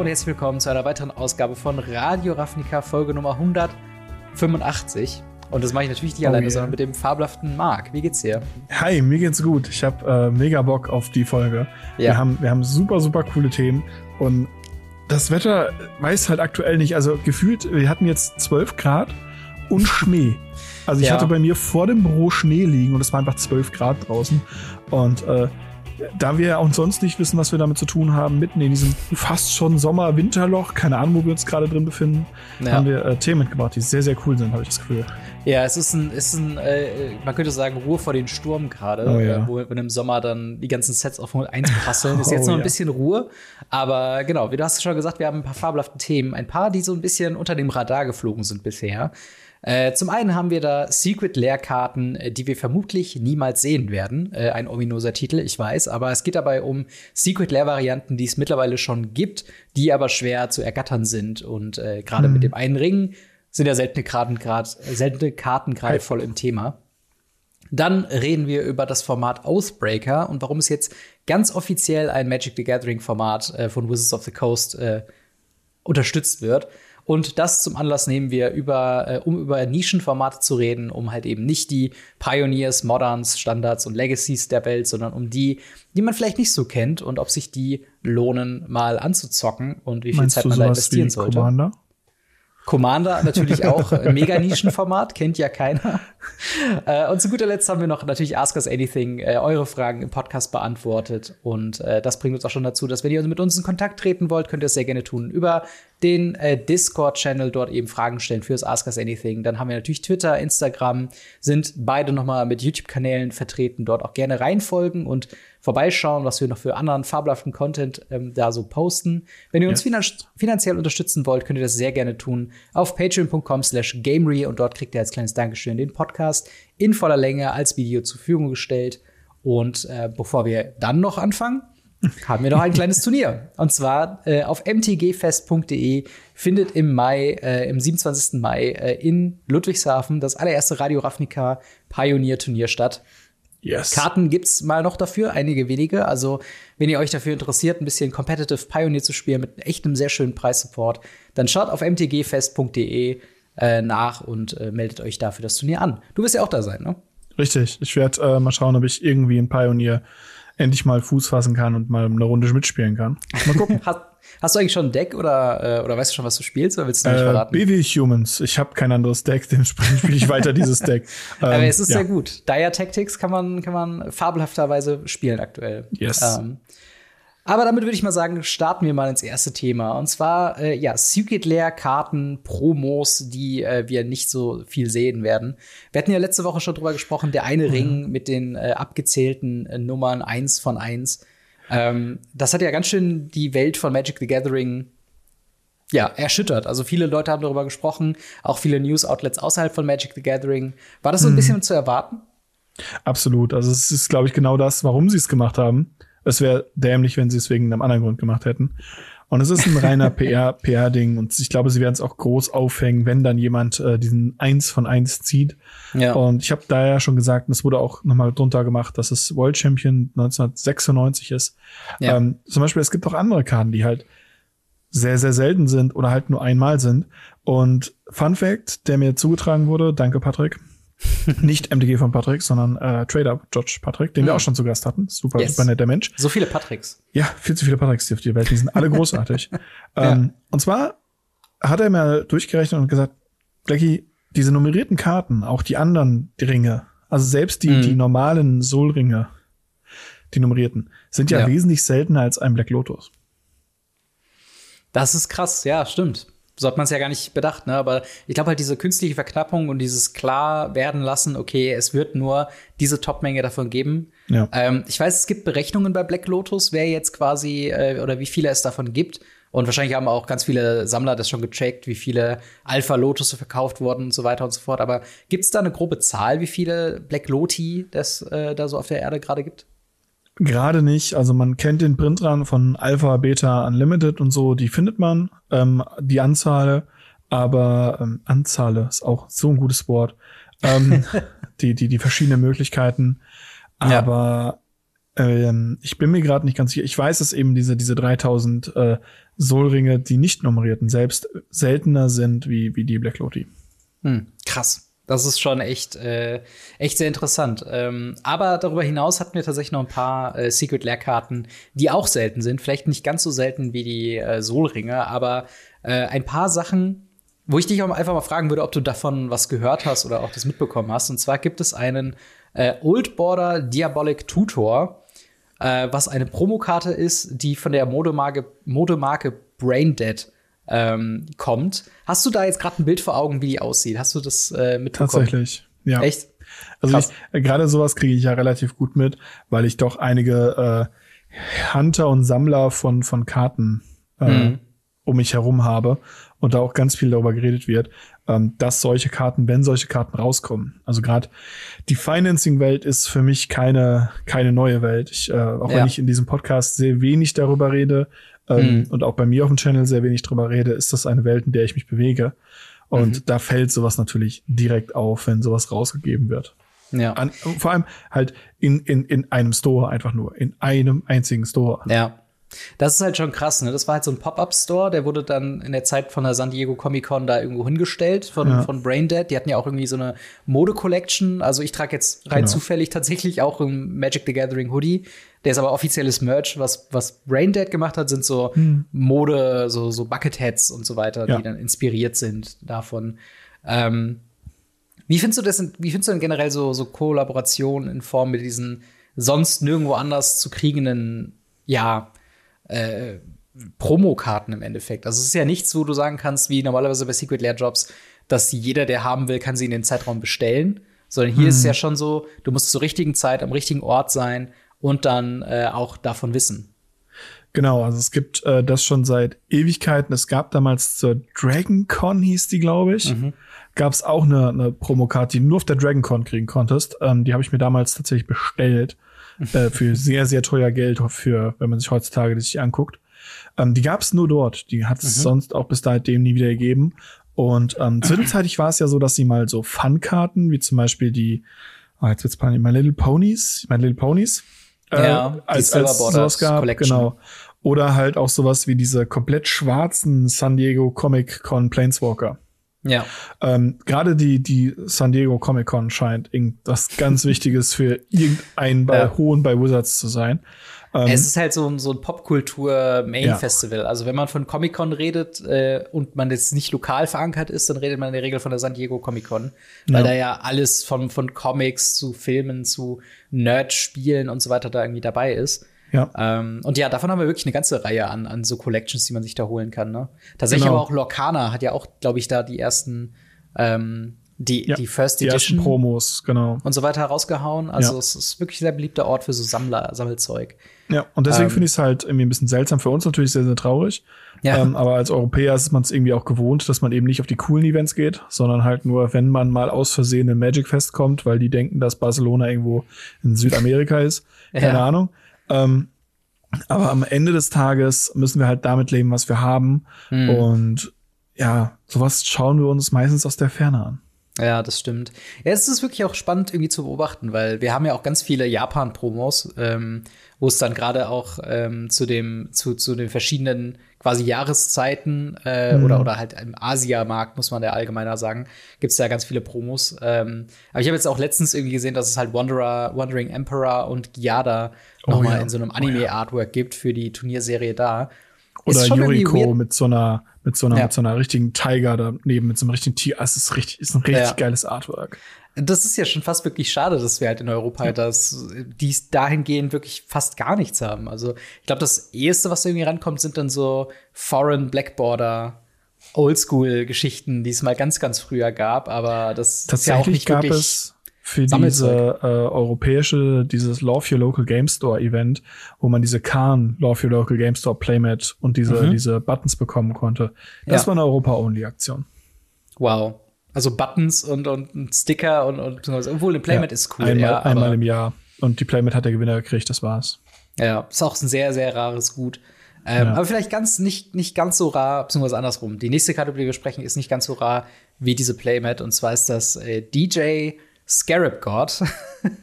Hallo und herzlich willkommen zu einer weiteren Ausgabe von Radio Ravnica, Folge Nummer 185. Und das mache ich natürlich nicht oh alleine, yeah. sondern mit dem fabelhaften Marc. Wie geht's dir? Hi, mir geht's gut. Ich habe äh, mega Bock auf die Folge. Ja. Wir, haben, wir haben super, super coole Themen. Und das Wetter weiß halt aktuell nicht. Also gefühlt, wir hatten jetzt 12 Grad und Schnee. Also ich ja. hatte bei mir vor dem Büro Schnee liegen und es war einfach 12 Grad draußen. Und äh, da wir auch sonst nicht wissen, was wir damit zu tun haben, mitten in diesem fast schon Sommer-Winterloch, keine Ahnung, wo wir uns gerade drin befinden, ja. haben wir äh, Themen mitgebracht, die sehr, sehr cool sind, habe ich das Gefühl. Ja, es ist ein, ist ein äh, man könnte sagen, Ruhe vor den Sturm gerade, oh, ja. äh, wo wenn im Sommer dann die ganzen Sets auf 1 prasseln. Ist jetzt oh, noch ein ja. bisschen Ruhe, aber genau, wie du hast schon gesagt, wir haben ein paar fabelhafte Themen, ein paar, die so ein bisschen unter dem Radar geflogen sind bisher. Äh, zum einen haben wir da Secret-Lehrkarten, äh, die wir vermutlich niemals sehen werden. Äh, ein ominoser Titel, ich weiß, aber es geht dabei um Secret-Lehr-Varianten, die es mittlerweile schon gibt, die aber schwer zu ergattern sind. Und äh, gerade hm. mit dem einen Ring sind ja seltene Karten gerade seltene Karten gerade voll im Thema. Dann reden wir über das Format Oathbreaker und warum es jetzt ganz offiziell ein Magic the Gathering Format äh, von Wizards of the Coast äh, unterstützt wird. Und das zum Anlass nehmen wir, über, äh, um über Nischenformate zu reden, um halt eben nicht die Pioneers, Moderns, Standards und Legacies der Welt, sondern um die, die man vielleicht nicht so kennt und ob sich die lohnen, mal anzuzocken und wie viel Meinst Zeit man da investieren sollte. Commander? Commander natürlich auch mega Nischenformat, kennt ja keiner. Äh, und zu guter Letzt haben wir noch natürlich Ask Us Anything, äh, eure Fragen im Podcast beantwortet. Und äh, das bringt uns auch schon dazu, dass wenn ihr mit uns in Kontakt treten wollt, könnt ihr es sehr gerne tun über den äh, Discord-Channel, dort eben Fragen stellen fürs Ask Us Anything. Dann haben wir natürlich Twitter, Instagram, sind beide nochmal mit YouTube-Kanälen vertreten, dort auch gerne reinfolgen und vorbeischauen, was wir noch für anderen fabelhaften Content ähm, da so posten. Wenn ihr uns ja. finanziell unterstützen wollt, könnt ihr das sehr gerne tun auf patreon.com slash gamery und dort kriegt ihr als kleines Dankeschön den Podcast in voller Länge als Video zur Verfügung gestellt. Und äh, bevor wir dann noch anfangen, haben wir noch ein kleines Turnier. Und zwar äh, auf mtgfest.de findet im Mai, äh, im 27. Mai äh, in Ludwigshafen das allererste Radio Ravnica Pioneer Turnier statt. Yes. Karten gibt's mal noch dafür, einige wenige. Also, wenn ihr euch dafür interessiert, ein bisschen Competitive Pioneer zu spielen mit echt einem sehr schönen Preissupport, dann schaut auf mtgfest.de äh, nach und äh, meldet euch dafür das Turnier an. Du wirst ja auch da sein, ne? Richtig. Ich werde äh, mal schauen, ob ich irgendwie ein Pioneer endlich mal Fuß fassen kann und mal eine Runde mitspielen kann. Mal gucken. hast, hast, du eigentlich schon ein Deck oder, äh, oder weißt du schon, was du spielst oder willst du nicht äh, verraten? BW Humans. Ich habe kein anderes Deck, dementsprechend spiele ich weiter dieses Deck. Ähm, Aber es ist ja. sehr gut. Dire Tactics kann man, kann man fabelhafterweise spielen aktuell. Yes. Ähm, aber damit würde ich mal sagen, starten wir mal ins erste Thema. Und zwar, äh, ja, Secret Lair Karten, Promos, die äh, wir nicht so viel sehen werden. Wir hatten ja letzte Woche schon drüber gesprochen, der eine mhm. Ring mit den äh, abgezählten äh, Nummern eins von eins. Ähm, das hat ja ganz schön die Welt von Magic the Gathering ja, erschüttert. Also viele Leute haben darüber gesprochen, auch viele News-Outlets außerhalb von Magic the Gathering. War das so ein mhm. bisschen zu erwarten? Absolut. Also es ist, glaube ich, genau das, warum sie es gemacht haben. Es wäre dämlich, wenn sie es wegen einem anderen Grund gemacht hätten. Und es ist ein reiner PR, PR-Ding und ich glaube, sie werden es auch groß aufhängen, wenn dann jemand äh, diesen eins von eins zieht. Ja. Und ich habe da ja schon gesagt, und es wurde auch nochmal drunter gemacht, dass es World Champion 1996 ist. Ja. Ähm, zum Beispiel, es gibt auch andere Karten, die halt sehr, sehr selten sind oder halt nur einmal sind. Und Fun Fact, der mir zugetragen wurde, danke Patrick, Nicht MDG von Patrick, sondern äh, Trader George Patrick, den mhm. wir auch schon zu Gast hatten. Super, yes. super netter Mensch. So viele Patricks. Ja, viel zu viele Patricks die auf der Welt. Die sind alle großartig. ja. ähm, und zwar hat er mir durchgerechnet und gesagt, Blackie, diese nummerierten Karten, auch die anderen die Ringe, also selbst die, mhm. die normalen Soul-Ringe, die nummerierten, sind ja, ja wesentlich seltener als ein Black Lotus. Das ist krass, ja, stimmt so hat man es ja gar nicht bedacht, ne? Aber ich glaube halt diese künstliche Verknappung und dieses klar werden lassen, okay, es wird nur diese Topmenge davon geben. Ja. Ähm, ich weiß, es gibt Berechnungen bei Black Lotus, wer jetzt quasi äh, oder wie viele es davon gibt. Und wahrscheinlich haben auch ganz viele Sammler das schon gecheckt, wie viele Alpha Lotus verkauft wurden und so weiter und so fort. Aber gibt es da eine grobe Zahl, wie viele Black Loti das äh, da so auf der Erde gerade gibt? Gerade nicht. Also man kennt den Printrun von Alpha, Beta, Unlimited und so, die findet man. Ähm, die Anzahl, aber ähm, Anzahl ist auch so ein gutes Wort. Ähm, die, die, die verschiedenen Möglichkeiten. Aber ja. Ähm, ich bin mir gerade nicht ganz sicher. Ich weiß, dass eben diese, diese 3000 äh, Solringe, die nicht nummerierten, selbst seltener sind wie, wie die Black Loti. Hm, krass. Das ist schon echt, äh, echt sehr interessant. Ähm, aber darüber hinaus hatten wir tatsächlich noch ein paar äh, Secret Lair Karten, die auch selten sind. Vielleicht nicht ganz so selten wie die äh, Solringe, aber äh, ein paar Sachen, wo ich dich auch einfach mal fragen würde, ob du davon was gehört hast oder auch das mitbekommen hast. Und zwar gibt es einen äh, Old Border Diabolic Tutor, äh, was eine Promokarte ist, die von der Modemarke, Modemarke Braindead ähm, kommt. Hast du da jetzt gerade ein Bild vor Augen, wie die aussieht? Hast du das äh, mitbekommen? Tatsächlich, ja. Echt? Also gerade sowas kriege ich ja relativ gut mit, weil ich doch einige äh, Hunter und Sammler von von Karten äh, mhm. um mich herum habe und da auch ganz viel darüber geredet wird, ähm, dass solche Karten, wenn solche Karten rauskommen. Also gerade die Financing-Welt ist für mich keine keine neue Welt. Ich, äh, auch ja. wenn ich in diesem Podcast sehr wenig darüber rede, ähm, mhm. und auch bei mir auf dem Channel sehr wenig drüber rede, ist das eine Welt, in der ich mich bewege. Und mhm. da fällt sowas natürlich direkt auf, wenn sowas rausgegeben wird. Ja. An, vor allem halt in, in, in einem Store einfach nur, in einem einzigen Store. Ja. Das ist halt schon krass, ne? Das war halt so ein Pop-Up-Store, der wurde dann in der Zeit von der San Diego Comic-Con da irgendwo hingestellt, von, ja. von Braindead. Die hatten ja auch irgendwie so eine Mode-Collection. Also ich trage jetzt rein genau. zufällig tatsächlich auch ein Magic the Gathering Hoodie. Der ist aber offizielles Merch. Was, was Braindead gemacht hat, sind so hm. Mode, so, so Bucketheads und so weiter, ja. die dann inspiriert sind davon. Ähm, wie findest du das, wie findest du denn generell so, so Kollaborationen in Form mit diesen sonst nirgendwo anders zu kriegenden, ja, äh, Promokarten im Endeffekt. Also es ist ja nichts, wo du sagen kannst, wie normalerweise bei Secret Lair Jobs, dass jeder, der haben will, kann sie in den Zeitraum bestellen. Sondern hier hm. ist es ja schon so, du musst zur richtigen Zeit am richtigen Ort sein und dann äh, auch davon wissen. Genau, also es gibt äh, das schon seit Ewigkeiten. Es gab damals zur Dragon Con, hieß die, glaube ich. Mhm. Gab es auch eine, eine Promokarte, die du nur auf der Dragon Con kriegen konntest. Ähm, die habe ich mir damals tatsächlich bestellt. äh, für sehr, sehr teuer Geld, für, wenn man sich heutzutage das sich anguckt. Ähm, die gab es nur dort. Die hat es mhm. sonst auch bis dahin nie wieder gegeben. Und ähm, zwischenzeitlich war es ja so, dass sie mal so Fun-Karten, wie zum Beispiel die, oh, jetzt wird's My Little Ponies, My Little Ponies, äh, ja, als, als sowas gab, Collection. genau. Oder halt auch sowas wie diese komplett schwarzen San Diego Comic Con Planeswalker. Ja. Ähm, Gerade die, die San Diego Comic Con scheint irgendwas ganz Wichtiges für irgendeinen bei ja. Hohen bei Wizards zu sein. Ähm, es ist halt so ein, so ein Popkultur-Main-Festival. Ja. Also wenn man von Comic-Con redet äh, und man jetzt nicht lokal verankert ist, dann redet man in der Regel von der San Diego Comic-Con. Weil ja. da ja alles von, von Comics zu Filmen zu Nerd-Spielen und so weiter da irgendwie dabei ist. Ja. Ähm, und ja, davon haben wir wirklich eine ganze Reihe an, an so Collections, die man sich da holen kann. Ne? Tatsächlich genau. aber auch Lorcana hat ja auch, glaube ich, da die ersten ähm, die, ja, die First Edition die Promos, genau. Und so weiter rausgehauen. Also ja. es ist wirklich ein sehr beliebter Ort für so Sammler, Sammelzeug. Ja, und deswegen ähm, finde ich es halt irgendwie ein bisschen seltsam. Für uns natürlich sehr, sehr traurig. Ja. Ähm, aber als Europäer ist man es irgendwie auch gewohnt, dass man eben nicht auf die coolen Events geht, sondern halt nur, wenn man mal aus Versehen in Magic Fest kommt, weil die denken, dass Barcelona irgendwo in Südamerika ist. Keine ja. Ahnung. Ähm, aber am Ende des Tages müssen wir halt damit leben, was wir haben. Hm. Und ja, sowas schauen wir uns meistens aus der Ferne an. Ja, das stimmt. Ja, es ist wirklich auch spannend irgendwie zu beobachten, weil wir haben ja auch ganz viele Japan-Promos, ähm, wo es dann gerade auch ähm, zu dem zu, zu den verschiedenen quasi Jahreszeiten äh, mhm. oder oder halt im Asia-Markt muss man ja allgemeiner sagen, gibt es da ganz viele Promos. Ähm, aber ich habe jetzt auch letztens irgendwie gesehen, dass es halt Wanderer, Wandering Emperor und Giada oh, noch mal ja. in so einem Anime-Artwork oh, ja. gibt für die Turnierserie da. Oder Yuriko mit so einer mit so einer ja. mit so einer richtigen Tiger daneben mit so einem richtigen Tier. Es ist richtig ist ein richtig ja. geiles Artwork. Das ist ja schon fast wirklich schade, dass wir halt in Europa ja. das dies dahingehend wirklich fast gar nichts haben. Also ich glaube, das eheste, was irgendwie rankommt, sind dann so Foreign Blackborder Oldschool-Geschichten, die es mal ganz, ganz früher gab, aber das ist ja auch nicht gab wirklich es für diese äh, europäische, dieses Love Your Local Game Store Event, wo man diese Khan Love Your Local Game Store Playmat und diese, mhm. diese Buttons bekommen konnte. Das ja. war eine Europa-Only-Aktion. Wow. Also Buttons und, und ein Sticker und, und obwohl ein Playmat ja, ist cool. Einmal, ja, einmal im Jahr. Und die Playmat hat der Gewinner gekriegt, das war's. Ja, ist auch ein sehr, sehr rares Gut. Ähm, ja. Aber vielleicht ganz nicht, nicht ganz so rar, beziehungsweise andersrum. Die nächste Karte, über die wir sprechen, ist nicht ganz so rar wie diese Playmat. Und zwar ist das äh, DJ Scarab God.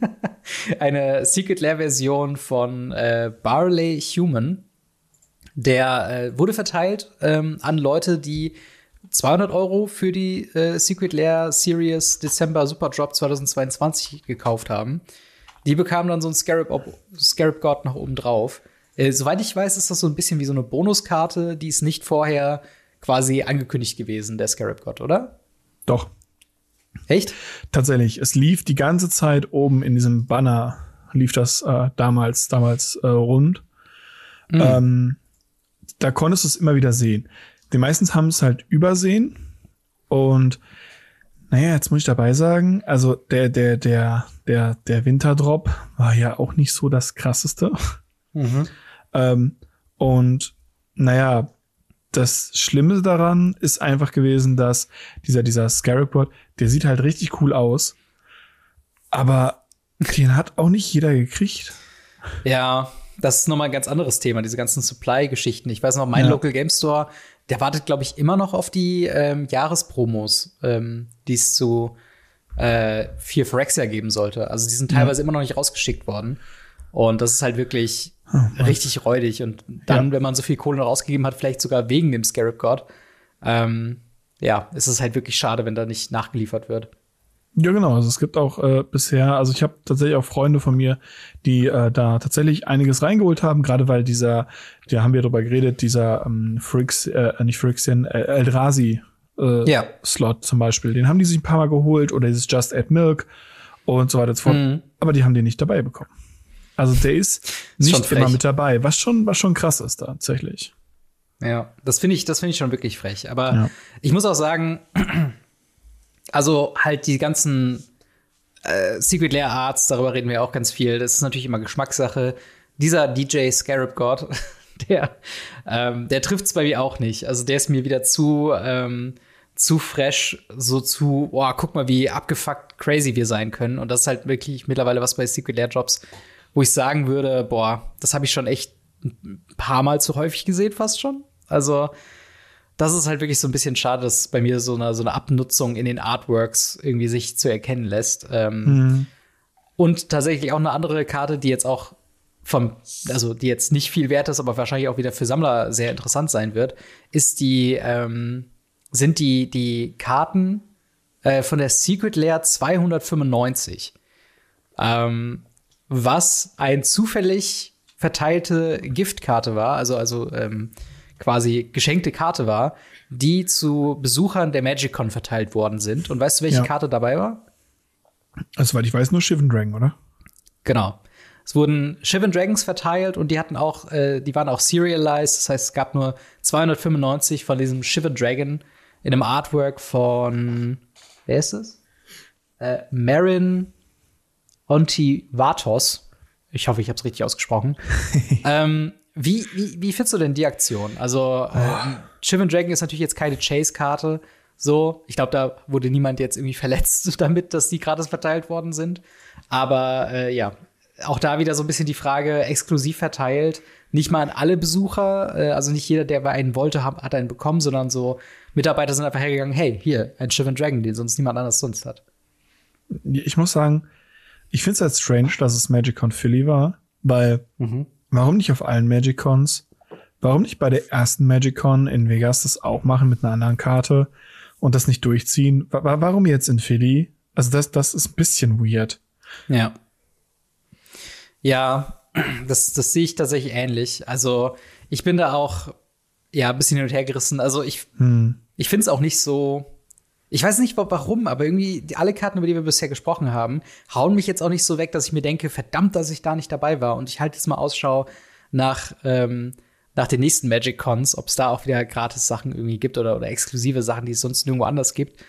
eine Secret Lair Version von äh, Barley Human. Der äh, wurde verteilt ähm, an Leute, die 200 Euro für die äh, Secret Lair Series Dezember Super Drop 2022 gekauft haben. Die bekamen dann so ein Scarab, Scarab God noch oben drauf. Äh, soweit ich weiß, ist das so ein bisschen wie so eine Bonuskarte, die ist nicht vorher quasi angekündigt gewesen, der Scarab God, oder? Doch. Echt? Tatsächlich. Es lief die ganze Zeit oben in diesem Banner, lief das äh, damals, damals äh, rund. Mhm. Ähm, da konntest du es immer wieder sehen. Die meisten haben es halt übersehen und naja, jetzt muss ich dabei sagen, also der, der, der, der, der Winterdrop war ja auch nicht so das krasseste. Mhm. ähm, und naja, das Schlimme daran ist einfach gewesen, dass dieser, dieser Scarab God, der sieht halt richtig cool aus. Aber den hat auch nicht jeder gekriegt. Ja, das ist nochmal ein ganz anderes Thema, diese ganzen Supply-Geschichten. Ich weiß noch, mein ja. Local Game Store, der wartet, glaube ich, immer noch auf die ähm, Jahrespromos, ähm, die es zu äh, für Phyrexia geben sollte. Also die sind teilweise ja. immer noch nicht rausgeschickt worden. Und das ist halt wirklich oh, richtig räudig. Und dann, ja. wenn man so viel Kohle noch ausgegeben hat, vielleicht sogar wegen dem Scarab God, ähm, ja, ist es halt wirklich schade, wenn da nicht nachgeliefert wird. Ja, genau. Also es gibt auch äh, bisher, also ich habe tatsächlich auch Freunde von mir, die äh, da tatsächlich einiges reingeholt haben, gerade weil dieser, da haben wir drüber geredet, dieser ähm, Frix, äh, nicht Frixian, äh, Eldrazi äh, ja. Slot zum Beispiel, den haben die sich ein paar Mal geholt oder dieses Just Add Milk und so weiter und so fort. Mhm. Aber die haben den nicht dabei bekommen. Also der ist nicht immer mit dabei, was schon, was schon krass ist tatsächlich. Ja, das finde ich, das finde ich schon wirklich frech. Aber ja. ich muss auch sagen, also halt die ganzen äh, Secret Lair Arts, darüber reden wir auch ganz viel. Das ist natürlich immer Geschmackssache. Dieser DJ Scarab God, der, ähm, der trifft's bei mir auch nicht. Also der ist mir wieder zu, ähm, zu fresh, so zu, boah, guck mal, wie abgefuckt crazy wir sein können. Und das ist halt wirklich mittlerweile was bei Secret Lair Drops, wo ich sagen würde, boah, das habe ich schon echt ein paar Mal zu häufig gesehen, fast schon. Also, das ist halt wirklich so ein bisschen schade, dass bei mir so eine, so eine Abnutzung in den Artworks irgendwie sich zu erkennen lässt. Ähm, mhm. Und tatsächlich auch eine andere Karte, die jetzt auch vom, also die jetzt nicht viel wert ist, aber wahrscheinlich auch wieder für Sammler sehr interessant sein wird, ist die, ähm, sind die, die Karten äh, von der Secret Lair 295. Ähm, was ein zufällig verteilte Giftkarte war, also, also ähm, quasi geschenkte Karte war, die zu Besuchern der MagicCon verteilt worden sind. Und weißt du, welche ja. Karte dabei war? Also, weil ich weiß, nur Shivan Dragon, oder? Genau. Es wurden Shivan Dragons verteilt und die hatten auch, äh, die waren auch serialized. Das heißt, es gab nur 295 von diesem Shivan Dragon in einem Artwork von, wer ist es? Äh, Marin Ontivatos. Ich hoffe, ich habe es richtig ausgesprochen. ähm, wie, wie, wie findest du denn die Aktion? Also, äh, Shivan Dragon ist natürlich jetzt keine Chase-Karte. So, ich glaube, da wurde niemand jetzt irgendwie verletzt damit, dass die gratis verteilt worden sind. Aber äh, ja, auch da wieder so ein bisschen die Frage, exklusiv verteilt. Nicht mal an alle Besucher, äh, also nicht jeder, der einen wollte, hat, hat einen bekommen, sondern so Mitarbeiter sind einfach hergegangen, hey, hier, ein Shivan Dragon, den sonst niemand anders sonst hat. Ich muss sagen, ich finde es halt strange, dass es MagicCon Philly war, weil mhm. warum nicht auf allen MagicCons? Warum nicht bei der ersten MagicCon in Vegas das auch machen mit einer anderen Karte und das nicht durchziehen? Warum jetzt in Philly? Also das, das ist ein bisschen weird. Ja. Ja, das, das sehe ich tatsächlich ähnlich. Also ich bin da auch ja ein bisschen hin und her gerissen. Also ich, hm. ich finde es auch nicht so ich weiß nicht warum, aber irgendwie alle Karten, über die wir bisher gesprochen haben, hauen mich jetzt auch nicht so weg, dass ich mir denke, verdammt, dass ich da nicht dabei war. Und ich halte jetzt mal Ausschau nach, ähm, nach den nächsten Magic Cons, ob es da auch wieder gratis Sachen irgendwie gibt oder, oder exklusive Sachen, die es sonst nirgendwo anders gibt.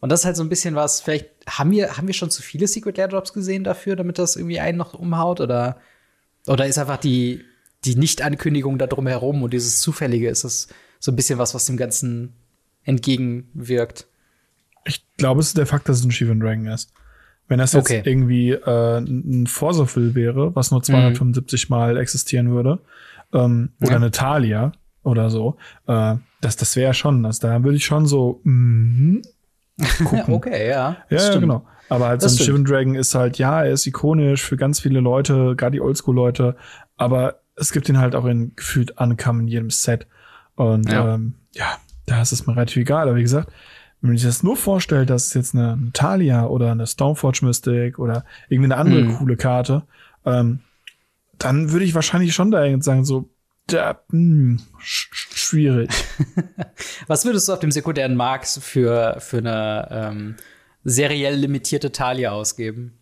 Und das ist halt so ein bisschen was, vielleicht haben wir, haben wir schon zu viele Secret Lair Drops gesehen dafür, damit das irgendwie einen noch umhaut? Oder, oder ist einfach die, die Nicht-Ankündigung da drumherum und dieses Zufällige, ist das so ein bisschen was, was dem Ganzen entgegenwirkt? Ich glaube, es ist der Fakt, dass es ein Shivan Dragon ist. Wenn das jetzt okay. irgendwie äh, ein Forsophil wäre, was nur 275 mhm. Mal existieren würde, ähm, ja. oder eine Talia oder so, äh, das, das wäre schon das. Da würde ich schon so mm, gucken. okay, ja. Ja, ja, genau. Aber halt Das so ein. Shivan Dragon ist halt, ja, er ist ikonisch für ganz viele Leute, gerade die Oldschool-Leute, aber es gibt ihn halt auch in gefühlt Ankommen in jedem Set. Und Ja. ähm, ja, da ist es mir relativ egal. Aber wie gesagt, wenn man sich das nur vorstellt, dass es jetzt eine Natalia oder eine Stormforge Mystic oder irgendwie eine andere Mhm. coole Karte, ähm, dann würde ich wahrscheinlich schon da sagen, so, da, hm, sch sch- schwierig. Was würdest du auf dem sekundären Markt für, für eine ähm, seriell limitierte Talia ausgeben?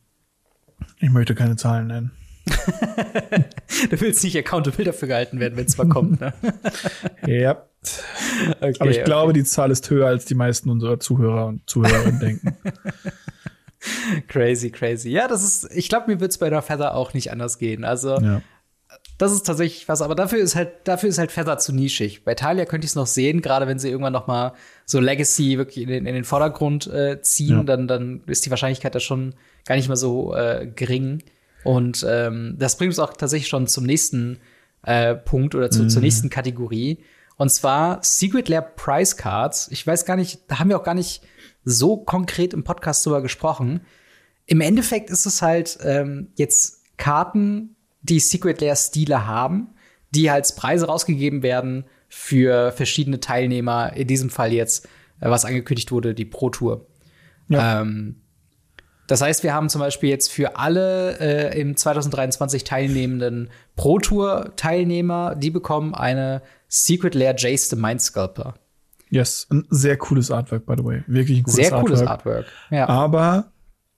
Ich möchte keine Zahlen nennen. Du willst nicht accountable dafür gehalten werden, wenn es mal kommt, ne? Ja. Okay, Aber ich okay. glaube, die Zahl ist höher, als die meisten unserer Zuhörer und Zuhörerinnen denken. Crazy, crazy. Ja, das ist, ich glaube, mir wird es bei der Feather auch nicht anders gehen. Also, Ja. das ist tatsächlich was, aber dafür ist halt, dafür ist halt Feather zu nischig. Bei Talia könnte ich es noch sehen, gerade wenn sie irgendwann noch mal so Legacy wirklich in den, in den Vordergrund äh, ziehen, Ja. dann, dann ist die Wahrscheinlichkeit da schon gar nicht mehr so äh, gering. Und ähm, das bringt uns auch tatsächlich schon zum nächsten äh, Punkt oder zu, zur nächsten Kategorie. Und zwar Secret Lair Price Cards. Ich weiß gar nicht, da haben wir auch gar nicht so konkret im Podcast drüber gesprochen. Im Endeffekt ist es halt ähm, jetzt Karten, die Secret Lair Stile haben, die als Preise rausgegeben werden für verschiedene Teilnehmer. In diesem Fall jetzt, äh, was angekündigt wurde, die Pro Tour. Ja. Ähm, das heißt, wir haben zum Beispiel jetzt für alle äh, im 2023 teilnehmenden Pro Tour Teilnehmer, die bekommen eine Secret Lair Jace the Mind Sculptor. Yes, ein sehr cooles Artwork, by the way. Wirklich ein cooles Sehr Artwork. cooles Artwork. Ja. Aber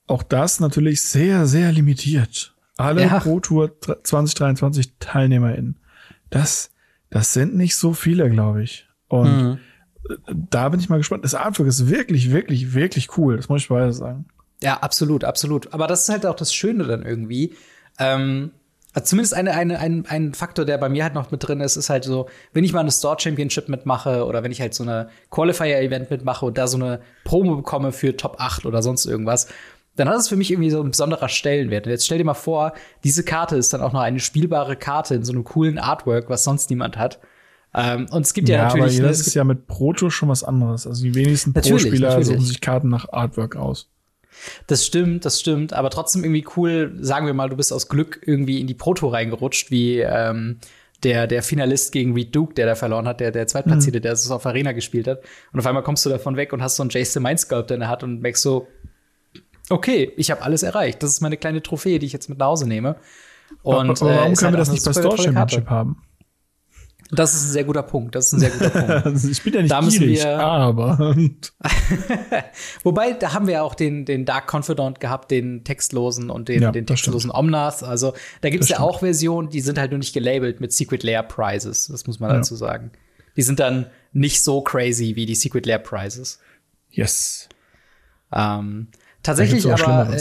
auch das natürlich sehr, sehr limitiert. Alle Ja. Pro Tour 2023 TeilnehmerInnen. Das, das sind nicht so viele, glaube ich. Und Mhm. da bin ich mal gespannt. Das Artwork ist wirklich, wirklich, wirklich cool. Das muss ich weiter sagen. Ja, absolut, absolut. Aber das ist halt auch das Schöne dann irgendwie. Ähm, also zumindest eine, eine, ein, ein Faktor, der bei mir halt noch mit drin ist, ist halt so, wenn ich mal eine Store Championship mitmache oder wenn ich halt so eine Qualifier-Event mitmache und da so eine Promo bekomme für Top 8 oder sonst irgendwas, dann hat es für mich irgendwie so ein besonderer Stellenwert. Und jetzt stell dir mal vor, diese Karte ist dann auch noch eine spielbare Karte in so einem coolen Artwork, was sonst niemand hat. Ähm, und es gibt ja, aber natürlich. ne, das es ist ja mit Pro Tour schon was anderes. Also die wenigsten Pro-Spieler suchen sich Karten nach Artwork aus. Das stimmt, das stimmt, aber trotzdem irgendwie cool, sagen wir mal, du bist aus Glück irgendwie in die Proto reingerutscht, wie ähm, der, der Finalist gegen Reed Duke, der da verloren hat, der, der Zweitplatzierte, der es auf Arena gespielt hat. Und auf einmal kommst du davon weg und hast so einen Jason Mind Sculptor in der Hand und merkst so, okay, ich habe alles erreicht. Das ist meine kleine Trophäe, die ich jetzt mit nach Hause nehme. Und, aber, aber äh, warum ist können wir halt das auch nicht bei Store. Championship haben? Das ist ein sehr guter Punkt. Das ist ein sehr guter Punkt. Ich bin ja nicht Da müssen gierig, wir- aber Wobei, da haben wir ja auch den, den Dark Confidant gehabt, den textlosen und den, Ja, den textlosen Omnath. Also da gibt es ja auch Versionen, die sind halt nur nicht gelabelt mit Secret Lair Prizes. Das muss man Ja. dazu sagen. Die sind dann nicht so crazy wie die Secret Lair Prizes. yes. Ähm, tatsächlich aber, äh,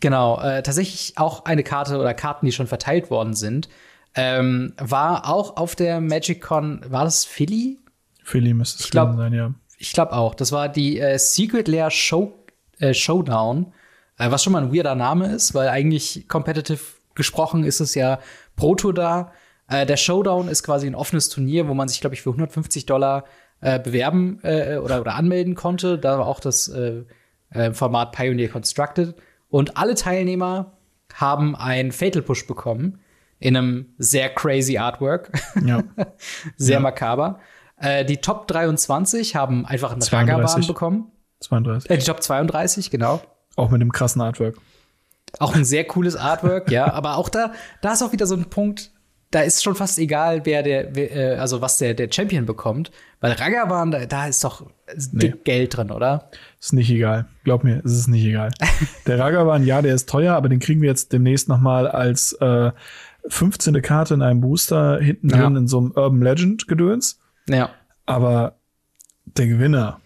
genau, äh, tatsächlich auch eine Karte oder Karten, die schon verteilt worden sind, ähm, war auch auf der MagicCon, war das Philly? Philly müsste es glaub- sein, ja. Ich glaube auch. Das war die äh, Secret Lair Show, äh, Showdown, äh, was schon mal ein weirder Name ist, weil eigentlich competitive gesprochen ist es ja Proto da. Äh, der Showdown ist quasi ein offenes Turnier, wo man sich, glaube ich, für 150 Dollar äh, bewerben äh, oder, oder anmelden konnte. Da war auch das äh, äh, Format Pioneer Constructed. Und alle Teilnehmer haben einen Fatal Push bekommen in einem sehr crazy Artwork. Ja. sehr Ja. makaber. Äh, die Top 23 haben einfach einen 32. Ragavan bekommen. 32. Äh, die Top 32, genau. Auch mit dem krassen Artwork. Auch ein sehr cooles Artwork, ja. Aber auch da, da ist auch wieder so ein Punkt, da ist schon fast egal, wer der, wer, äh, also was der, der Champion bekommt. Weil Ragavan, da, da ist doch dick Nee. Geld drin, oder? Ist nicht egal. Glaub mir, es ist nicht egal. der Ragavan, ja, der ist teuer, aber den kriegen wir jetzt demnächst noch mal als äh, 15. Karte in einem Booster hinten Ja. drin in so einem Urban Legend Gedöns. Ja. Aber der Gewinner,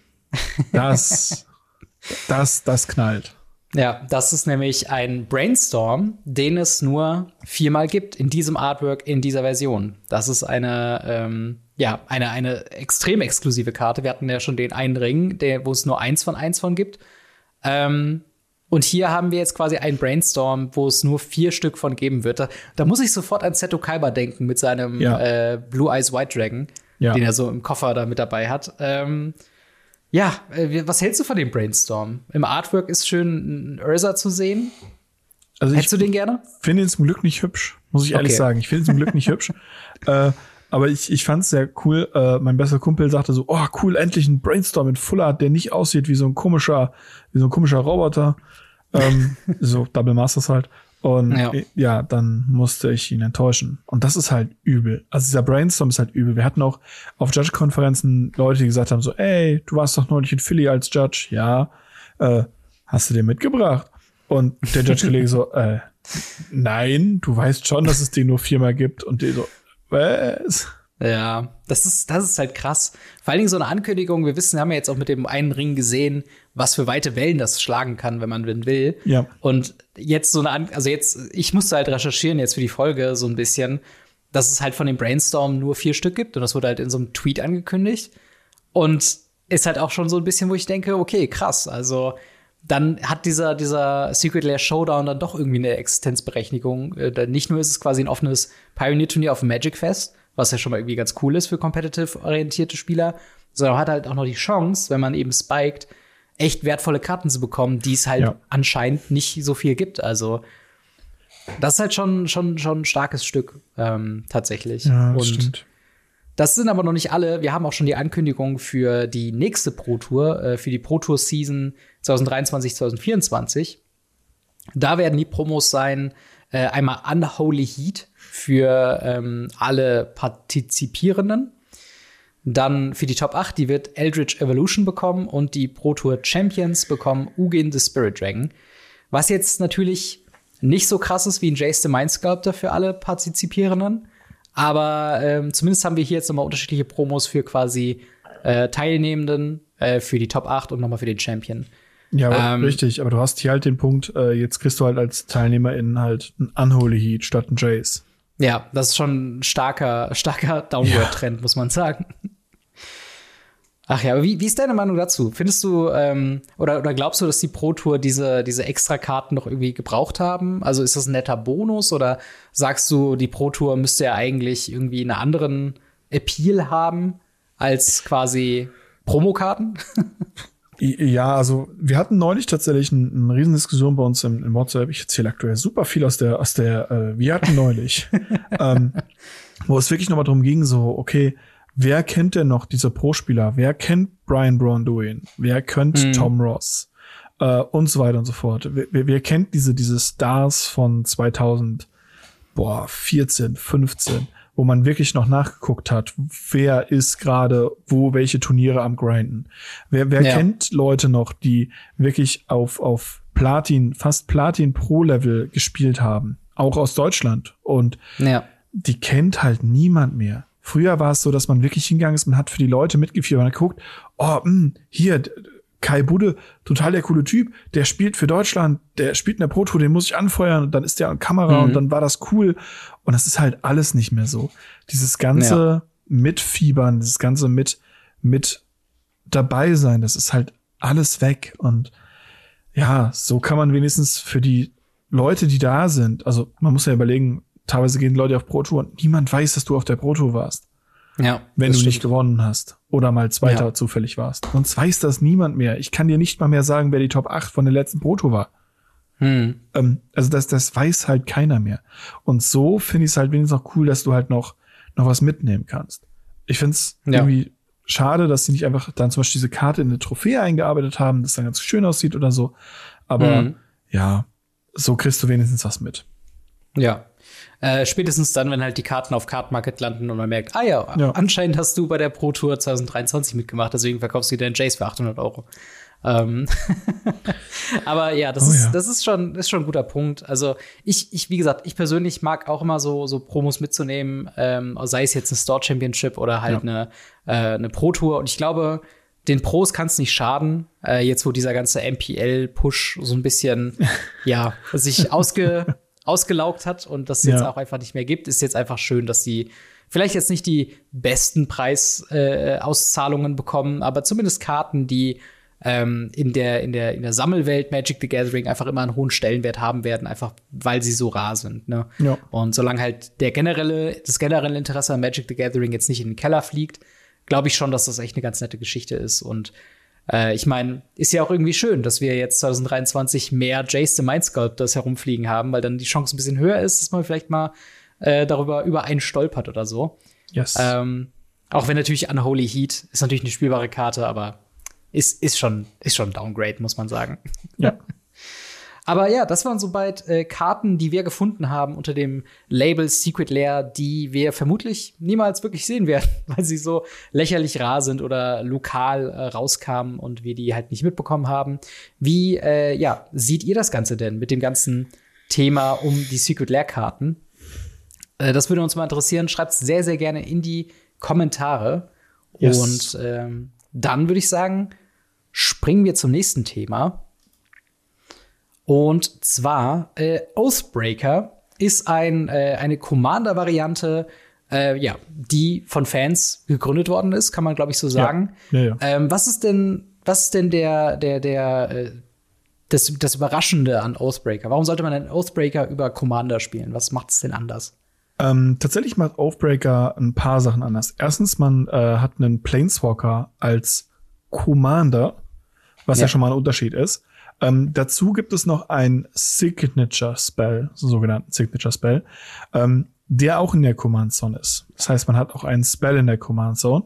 das, das, das knallt. Ja, das ist nämlich ein Brainstorm, den es nur viermal gibt in diesem Artwork, in dieser Version. Das ist eine, ähm, ja, eine, eine extrem exklusive Karte. Wir hatten ja schon den einen Ring, der, wo es nur eins von eins von gibt. Ähm, und hier haben wir jetzt quasi einen Brainstorm, wo es nur vier Stück von geben wird. Da, da muss ich sofort an Seto Kaiba denken mit seinem Ja. äh, Blue Eyes White Dragon, Ja. den er so im Koffer da mit dabei hat. Ähm, Ja, äh, was hältst du von dem Brainstorm? Im Artwork ist schön ein Ursa zu sehen. Also Hättest du den gerne? Ich finde ihn zum Glück nicht hübsch, muss ich ehrlich okay. sagen. Ich finde ihn zum Glück nicht hübsch. Äh, aber ich, ich fand es sehr cool. Äh, mein bester Kumpel sagte so, oh cool, endlich ein Brainstorm mit Full Art, der nicht aussieht wie so ein komischer, wie so ein komischer Roboter. Ähm, so Double Masters halt. Und ja. ja. dann musste ich ihn enttäuschen. Und das ist halt übel. Also dieser Brainstorm ist halt übel. Wir hatten auch auf Judge-Konferenzen Leute, die gesagt haben so, ey, du warst doch neulich in Philly als Judge. Ja, äh, hast du den mitgebracht? Und der Judge-Kollege so, äh, nein, du weißt schon, dass es den nur viermal gibt. Und die so, was? Ja, das ist, das ist halt krass. Vor allen Dingen so eine Ankündigung. Wir wissen, wir haben ja jetzt auch mit dem einen Ring gesehen, was für weite Wellen das schlagen kann, wenn man will. Ja. Und jetzt so eine, An also jetzt, ich musste halt recherchieren jetzt für die Folge so ein bisschen, dass es halt von dem Brainstorm nur vier Stück gibt und das wurde halt in so einem Tweet angekündigt. Und ist halt auch schon so ein bisschen, wo ich denke, okay, krass. Also dann hat dieser, dieser Secret Lair Showdown dann doch irgendwie eine Existenzberechtigung. Äh, nicht nur ist es quasi ein offenes Pioneer-Turnier auf Magic Fest, was ja schon mal irgendwie ganz cool ist für competitive-orientierte Spieler, sondern hat halt auch noch die Chance, wenn man eben spiked, echt wertvolle Karten zu bekommen, die es halt ja. anscheinend nicht so viel gibt. Also das ist halt schon, schon, schon ein starkes Stück, ähm, tatsächlich. Ja, Und stimmt. Das sind aber noch nicht alle. Wir haben auch schon die Ankündigung für die nächste Pro Tour, äh, für die Pro Tour Season 2023, 2024. Da werden die Promos sein, äh, einmal Unholy Heat für ähm, alle Partizipierenden. Dann für die Top 8, die wird Eldritch Evolution bekommen und die Pro Tour Champions bekommen Ugin the Spirit Dragon. Was jetzt natürlich nicht so krass ist wie ein Jace the Mind Sculptor für alle Partizipierenden. Aber ähm, zumindest haben wir hier jetzt nochmal unterschiedliche Promos für quasi äh, Teilnehmenden, äh, für die Top 8 und nochmal für den Champion. Ja, ähm, richtig, aber du hast hier halt den Punkt, äh, jetzt kriegst du halt als TeilnehmerInnen halt ein Unholy Heat statt ein Jace. Ja, das ist schon ein starker, starker Downward-Trend, ja. muss man sagen. Ach ja, wie, wie ist deine Meinung dazu? Findest du ähm, oder, oder glaubst du, dass die Pro Tour diese, diese Extra-Karten noch irgendwie gebraucht haben? Also ist das ein netter Bonus oder sagst du, die Pro Tour müsste ja eigentlich irgendwie einen anderen Appeal haben als quasi Promokarten? Ja, also wir hatten neulich tatsächlich eine, eine riesen Diskussion bei uns im, im WhatsApp. Ich erzähle aktuell super viel aus der, aus der, äh, wir hatten neulich, ähm, wo es wirklich nochmal darum ging, so, okay, wer kennt denn noch diese Pro-Spieler? Wer kennt Brian Braunduin? Wer kennt mhm. Tom Ross? Äh, und so weiter und so fort. Wer, wer, kennt diese, diese Stars von 2014, 15, wo man wirklich noch nachgeguckt hat, wer ist gerade wo, welche Turniere am Grinden? Wer, wer ja. kennt Leute noch, die wirklich auf, auf Platin, fast Platin Pro-Level gespielt haben? Auch aus Deutschland. Und ja. die kennt halt niemand mehr. Früher war es so, dass man wirklich hingegangen ist, man hat für die Leute mitgefiebert, man hat geguckt, oh, mh, hm, hier, Kai Budde, total der coole Typ, der spielt für Deutschland, der spielt in der Pro Tour, den muss ich anfeuern und dann ist der an Kamera mhm. und dann war das cool. Und das ist halt alles nicht mehr so. Dieses ganze ja. Mitfiebern, dieses ganze mit, mit dabei sein, das ist halt alles weg. Und ja, so kann man wenigstens für die Leute, die da sind, also man muss ja überlegen, teilweise gehen Leute auf Pro Tour und niemand weiß, dass du auf der Pro Tour warst. Ja. Wenn du stimmt. nicht gewonnen hast oder mal Zweiter ja. zufällig warst. Sonst weiß das niemand mehr. Ich kann dir nicht mal mehr sagen, wer die Top 8 von der letzten Pro Tour war. Hm. Ähm, also das, das weiß halt keiner mehr. Und so finde ich es halt wenigstens auch cool, dass du halt noch, noch was mitnehmen kannst. Ich finde es ja. irgendwie schade, dass sie nicht einfach dann zum Beispiel diese Karte in eine Trophäe eingearbeitet haben, das dann ganz schön aussieht oder so. Aber hm. ja, so kriegst du wenigstens was mit. Ja, äh, spätestens dann, wenn halt die Karten auf Card Market landen und man merkt, ah ja, ja, anscheinend hast du bei der Pro Tour 2023 mitgemacht, deswegen verkaufst du dir den Jace für 800 Euro. Ähm aber ja, das, oh, ist, ja. das ist schon, ist schon ein guter Punkt. Also ich, ich, wie gesagt, ich persönlich mag auch immer so, so Promos mitzunehmen, ähm, sei es jetzt eine Store Championship oder halt ja. eine, äh, eine Pro Tour. Und ich glaube, den Pros kann es nicht schaden, äh, jetzt wo dieser ganze MPL-Push so ein bisschen, ja, sich ausge ausgelaugt hat und das jetzt ja. auch einfach nicht mehr gibt, ist jetzt einfach schön, dass sie vielleicht jetzt nicht die besten Preisauszahlungen äh, bekommen, aber zumindest Karten, die ähm, in, der, in, der, in der Sammelwelt Magic the Gathering einfach immer einen hohen Stellenwert haben werden, einfach weil sie so rar sind. Ne? Ja. Und solange halt der generelle, das generelle Interesse an Magic the Gathering jetzt nicht in den Keller fliegt, glaube ich schon, dass das echt eine ganz nette Geschichte ist. Und Äh, ich meine, ist ja auch irgendwie schön, dass wir jetzt 2023 mehr Jace the Mind Sculptors herumfliegen haben, weil dann die Chance ein bisschen höher ist, dass man vielleicht mal äh, darüber über einen stolpert oder so. Yes. Ähm, auch wenn natürlich Unholy Heat ist natürlich eine spielbare Karte, aber ist, ist schon, ist schon Downgrade, muss man sagen. Ja. Aber ja, das waren soweit äh, Karten, die wir gefunden haben unter dem Label Secret Lair, die wir vermutlich niemals wirklich sehen werden, weil sie so lächerlich rar sind oder lokal äh, rauskamen und wir die halt nicht mitbekommen haben. Wie äh, ja, seht ihr das Ganze denn mit dem ganzen Thema um die Secret Lair Karten? Äh, das würde uns mal interessieren. Schreibt sehr, sehr gerne in die Kommentare. Yes. Und ähm, dann würde ich sagen, springen wir zum nächsten Thema. Und zwar äh, Oathbreaker ist ein, äh, eine Commander-Variante, äh, ja, die von Fans gegründet worden ist, kann man glaube ich so sagen. Ja. Ja, ja. Ähm, was ist denn, was ist denn der, der, der, äh, das, das Überraschende an Oathbreaker? Warum sollte man einen Oathbreaker über Commander spielen? Was macht es denn anders? Ähm, tatsächlich macht Oathbreaker ein paar Sachen anders. Erstens, man äh, hat einen Planeswalker als Commander, was ja. ja schon mal ein Unterschied ist. Ähm, dazu gibt es noch ein Signature Spell, so sogenannten Signature Spell, ähm, der auch in der Command Zone ist. Das heißt, man hat auch einen Spell in der Command Zone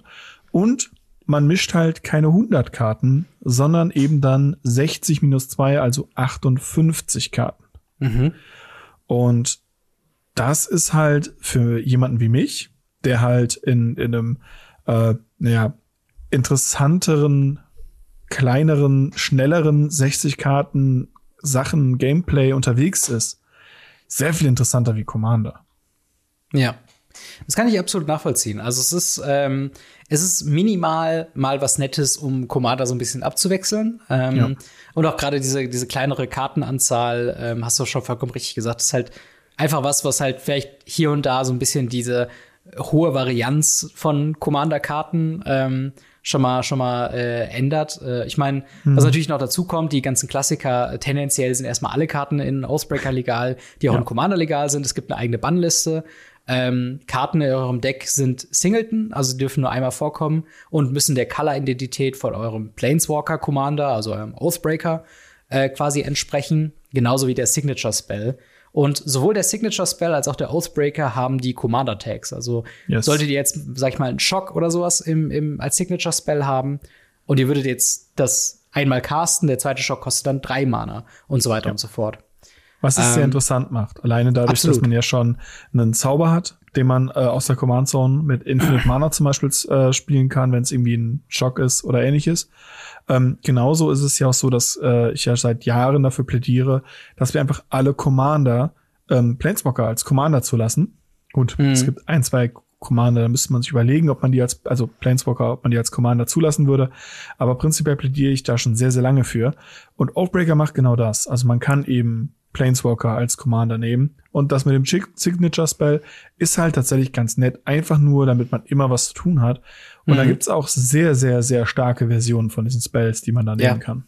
und man mischt halt keine 100 Karten, sondern eben dann 60 minus 2, also 58 Karten. Mhm. Und das ist halt für jemanden wie mich, der halt in, in einem, äh, naja, interessanteren kleineren, schnelleren 60 Karten Sachen, Gameplay unterwegs ist, sehr viel interessanter wie Commander. Ja. Das kann ich absolut nachvollziehen. Also es ist, ähm, es ist minimal mal was Nettes, um Commander so ein bisschen abzuwechseln. Ähm, ja. Und auch gerade diese, diese kleinere Kartenanzahl, ähm, hast du schon vollkommen richtig gesagt, ist halt einfach was, was halt vielleicht hier und da so ein bisschen diese hohe Varianz von Commander-Karten ähm, schon mal schon mal äh, ändert. Äh, ich meine, mhm. was natürlich noch dazu kommt, die ganzen Klassiker, äh, tendenziell sind erstmal alle Karten in Ausbreaker legal, die auch ja. in Commander legal sind. Es gibt eine eigene Bannliste. Ähm, Karten in eurem Deck sind Singleton, also dürfen nur einmal vorkommen und müssen der Color-Identität von eurem Planeswalker-Commander, also eurem Oathbreaker, äh, quasi entsprechen. Genauso wie der Signature-Spell. Und sowohl der Signature Spell als auch der Oathbreaker haben die Commander Tags. Also yes. solltet ihr jetzt, sag ich mal, einen Schock oder sowas im, im, als Signature Spell haben und ihr würdet jetzt das einmal casten, der zweite Schock kostet dann drei Mana und so weiter ja. und so fort. Was es ähm, sehr interessant macht. Alleine dadurch, absolut. dass man ja schon einen Zauber hat, den man äh, aus der Command Zone mit Infinite Mana zum Beispiel äh, spielen kann, wenn es irgendwie ein Schock ist oder ähnliches. Ähm, genauso ist es ja auch so, dass äh, ich ja seit Jahren dafür plädiere, dass wir einfach alle Commander ähm, Planeswalker als Commander zulassen. Gut, mhm. es gibt ein, zwei Commander, da müsste man sich überlegen, ob man die als, also Planeswalker, ob man die als Commander zulassen würde. Aber prinzipiell plädiere ich da schon sehr, sehr lange für. Und Oathbreaker macht genau das. Also man kann eben Planeswalker als Commander nehmen. Und das mit dem Signature Spell ist halt tatsächlich ganz nett. Einfach nur, damit man immer was zu tun hat. Und mhm. da gibt's auch sehr, sehr, sehr starke Versionen von diesen Spells, die man da nehmen ja. kann.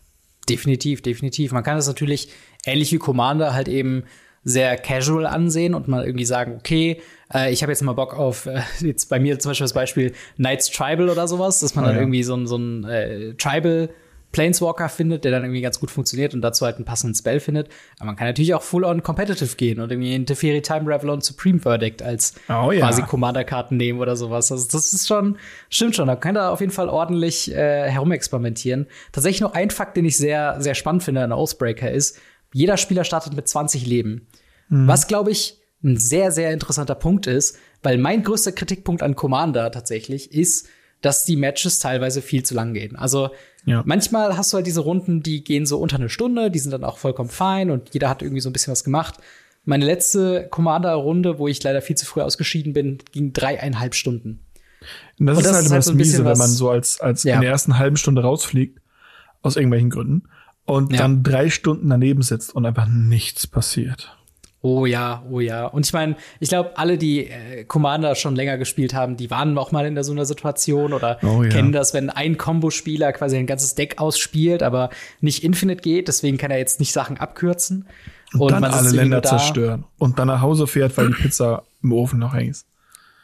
Definitiv, definitiv. Man kann das natürlich ähnlich wie Commander halt eben sehr casual ansehen und mal irgendwie sagen, okay, äh, ich habe jetzt mal Bock auf, äh, jetzt bei mir zum Beispiel das Beispiel Knights Tribal oder sowas, dass man oh, dann ja. irgendwie so ein, so ein äh, Tribal Planeswalker findet, der dann irgendwie ganz gut funktioniert und dazu halt einen passenden Spell findet. Aber man kann natürlich auch full-on competitive gehen und irgendwie in Teferi Time Revlon Supreme Verdict als oh, ja. quasi Commander-Karten nehmen oder sowas. Also das ist schon, stimmt schon. Da kann da auf jeden Fall ordentlich äh, herumexperimentieren. Tatsächlich noch ein Fakt, den ich sehr, sehr spannend finde an Oathbreaker ist, jeder Spieler startet mit 20 Leben. Mhm. Was, glaube ich, ein sehr, sehr interessanter Punkt ist, weil mein größter Kritikpunkt an Commander tatsächlich ist, dass die Matches teilweise viel zu lang gehen. Also ja. manchmal hast du halt diese Runden, die gehen so unter eine Stunde, die sind dann auch vollkommen fein und jeder hat irgendwie so ein bisschen was gemacht. Meine letzte Commander-Runde, wo ich leider viel zu früh ausgeschieden bin, ging dreieinhalb Stunden. Und das, und das ist halt immer halt so das Miese, wenn man so als, als ja. in der ersten halben Stunde rausfliegt, aus irgendwelchen Gründen, und ja. dann drei Stunden daneben sitzt und einfach nichts passiert. Oh ja, oh ja. Und ich meine, ich glaube, alle, die äh, Commander schon länger gespielt haben, die waren auch mal in so einer Situation oder oh, ja. kennen das, wenn ein Combo-Spieler quasi ein ganzes Deck ausspielt, aber nicht Infinite geht, deswegen kann er jetzt nicht Sachen abkürzen. Und, und dann alle Länder zerstören und dann nach Hause fährt, weil die Pizza im Ofen noch hängt.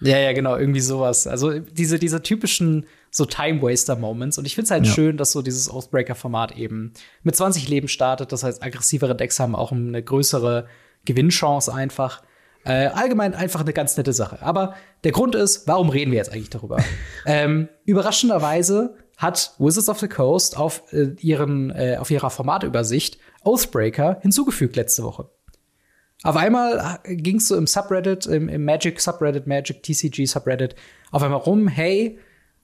Ja, ja, genau, irgendwie sowas. Also diese, diese typischen so Time-Waster-Moments. Und ich finde es halt ja. schön, dass so dieses Oathbreaker-Format eben mit 20 Leben startet. Das heißt, aggressivere Decks haben auch eine größere Gewinnchance einfach. Äh, allgemein einfach eine ganz nette Sache. Aber der Grund ist, warum reden wir jetzt eigentlich darüber? ähm, überraschenderweise hat Wizards of the Coast auf, äh, ihren, äh, auf ihrer Formatübersicht Oathbreaker hinzugefügt letzte Woche. Auf einmal äh, ging es so im Subreddit, im, im, Magic Subreddit, Magic TCG Subreddit, auf einmal rum, hey,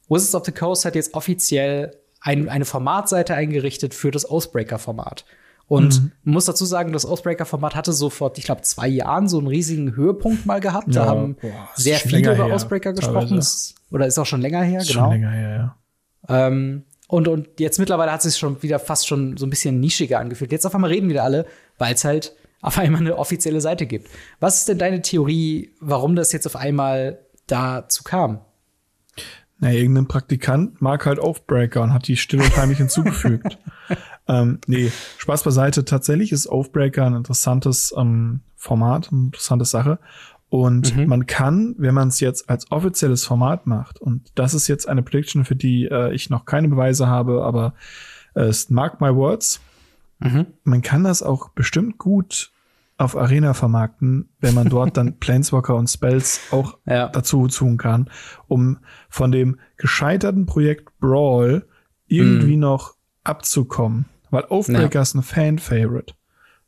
Wizards of the Coast hat jetzt offiziell ein, eine Formatseite eingerichtet für das Oathbreaker-Format. Und mhm. man muss dazu sagen, das Oathbreaker-Format hatte so vor, ich glaube, zwei Jahren so einen riesigen Höhepunkt mal gehabt. Ja, da haben boah, sehr viele über Oathbreaker gesprochen. Ist, oder ist auch schon länger her, ist genau. Schon länger her, ja. Ähm, und, und jetzt mittlerweile hat es sich schon wieder fast schon so ein bisschen nischiger angefühlt. Jetzt auf einmal reden wieder alle, weil es halt auf einmal eine offizielle Seite gibt. Was ist denn deine Theorie, warum das jetzt auf einmal dazu kam? Na, irgendein Praktikant mag halt Oathbreaker und hat die still und heimlich hinzugefügt. ähm, nee, Spaß beiseite. Tatsächlich ist Oathbreaker ein interessantes ähm, Format, eine interessante Sache. Und mhm. man kann, wenn man es jetzt als offizielles Format macht, und das ist jetzt eine Prediction, für die äh, ich noch keine Beweise habe, aber äh, mark my words, mhm. man kann das auch bestimmt gut auf Arena vermarkten, wenn man dort dann Planeswalker und Spells auch ja. dazu tun kann, um von dem gescheiterten Projekt Brawl irgendwie mhm. noch abzukommen. Weil Oathbreaker ja. ist ein Fan-Favorite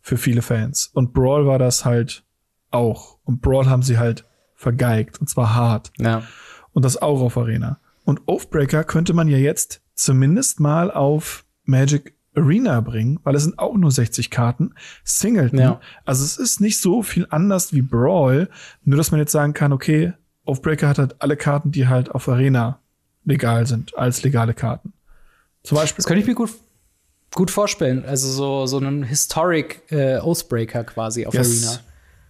für viele Fans. Und Brawl war das halt auch. Und Brawl haben sie halt vergeigt. Und zwar hart. Ja. Und das auch auf Arena. Und Oathbreaker könnte man ja jetzt zumindest mal auf Magic Arena bringen, weil es sind auch nur 60 Karten. Singleton. Ja. Also es ist nicht so viel anders wie Brawl. Nur, dass man jetzt sagen kann, okay, Oathbreaker hat halt alle Karten, die halt auf Arena legal sind, als legale Karten. Zum Beispiel. Das könnte ich mir gut, gut vorstellen. Also so, so einen Historic äh, Oathbreaker quasi auf yes. Arena.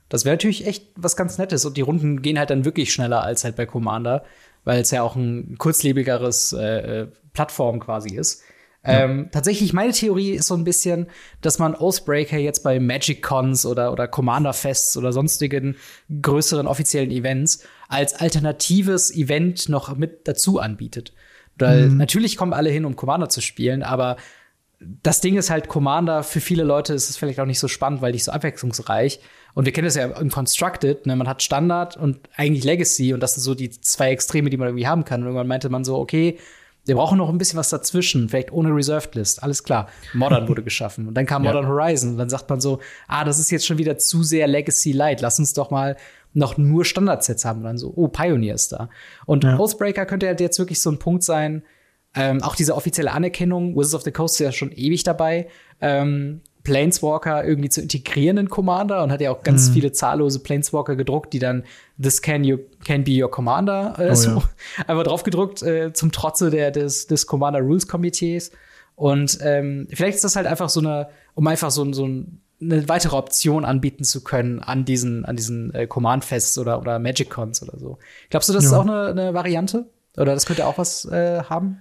Das wäre natürlich echt was ganz Nettes. Und die Runden gehen halt dann wirklich schneller als halt bei Commander, weil es ja auch ein kurzlebigeres äh, äh Plattform quasi ist. Ja. Ähm, tatsächlich, meine Theorie ist so ein bisschen, dass man Oathbreaker jetzt bei Magic Cons oder, oder Commander Fests oder sonstigen größeren offiziellen Events als alternatives Event noch mit dazu anbietet. Weil mhm. natürlich kommen alle hin, um Commander zu spielen, aber das Ding ist halt, Commander, für viele Leute ist es vielleicht auch nicht so spannend, weil nicht so abwechslungsreich. Und wir kennen das ja im Constructed, ne? man hat Standard und eigentlich Legacy und das sind so die zwei Extreme, die man irgendwie haben kann. Und irgendwann meinte man so, okay, wir brauchen noch ein bisschen was dazwischen, vielleicht ohne Reserved List, alles klar. Modern wurde geschaffen und dann kam Modern ja. Horizon und dann sagt man so, ah, das ist jetzt schon wieder zu sehr Legacy Light, lass uns doch mal noch nur Standardsets haben und dann so, oh, Pioneer ist da. Und ja. Oathbreaker könnte halt jetzt wirklich so ein Punkt sein, ähm, auch diese offizielle Anerkennung, Wizards of the Coast ist ja schon ewig dabei, ähm, Planeswalker irgendwie zu integrieren in Commander und hat ja auch ganz mhm. viele zahllose Planeswalker gedruckt, die dann This can you can be your Commander äh, oh, so ja. einfach drauf gedruckt äh, zum Trotze der, des, des Commander Rules Komitees. Und ähm, vielleicht ist das halt einfach so eine, um einfach so, so eine weitere Option anbieten zu können an diesen, an diesen äh, Command-Fests oder, oder Magic-Cons oder so. Glaubst du, das ja. ist auch eine, eine Variante? Oder das könnte auch was äh, haben?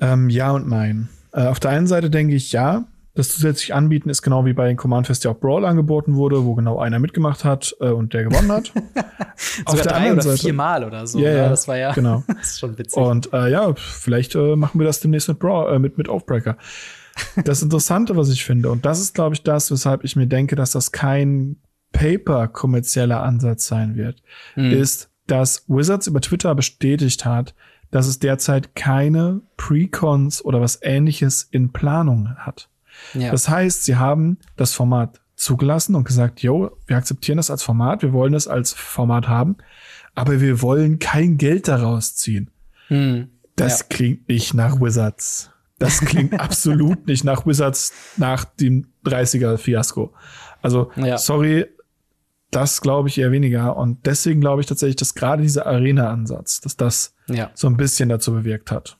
Ähm, ja und nein. Äh, auf der einen Seite denke ich ja, das zusätzlich anbieten ist genau wie bei den Command Fest ja auch Brawl angeboten wurde, wo genau einer mitgemacht hat äh, und der gewonnen hat. Auf der drei anderen oder Seite, viermal oder so. Ja, ja, das war ja genau. das ist schon witzig. Und äh, ja, vielleicht äh, machen wir das demnächst mit Brawl, äh, mit mit Oathbreaker. Das Interessante, was ich finde, und das ist, glaube ich, das, weshalb ich mir denke, dass das kein Paper-kommerzieller Ansatz sein wird, mhm. ist, dass Wizards über Twitter bestätigt hat, dass es derzeit keine Precons oder was ähnliches in Planung hat. Ja. Das heißt, sie haben das Format zugelassen und gesagt, yo, wir akzeptieren das als Format, wir wollen das als Format haben, aber wir wollen kein Geld daraus ziehen. Hm. Das ja. klingt nicht nach Wizards. Das klingt absolut nicht nach Wizards nach dem 30er Fiasko. Also, ja. sorry, das glaube ich eher weniger. Und deswegen glaube ich tatsächlich, dass gerade dieser Arena-Ansatz, dass das ja. so ein bisschen dazu bewirkt hat.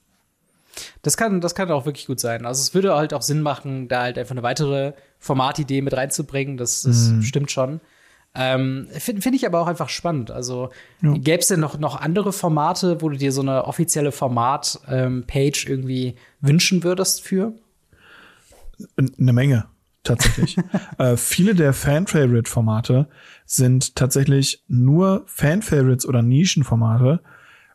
Das kann, das kann auch wirklich gut sein. Also es würde halt auch Sinn machen, da halt einfach eine weitere Formatidee mit reinzubringen. Das, das mm. stimmt schon. Ähm, Finde find ich aber auch einfach spannend. Also ja. gäbe es denn noch, noch andere Formate, wo du dir so eine offizielle Format-Page ähm, irgendwie wünschen würdest für? Eine Menge, tatsächlich. äh, viele der Fan-Favorite-Formate sind tatsächlich nur Fan-Favorites oder Nischenformate,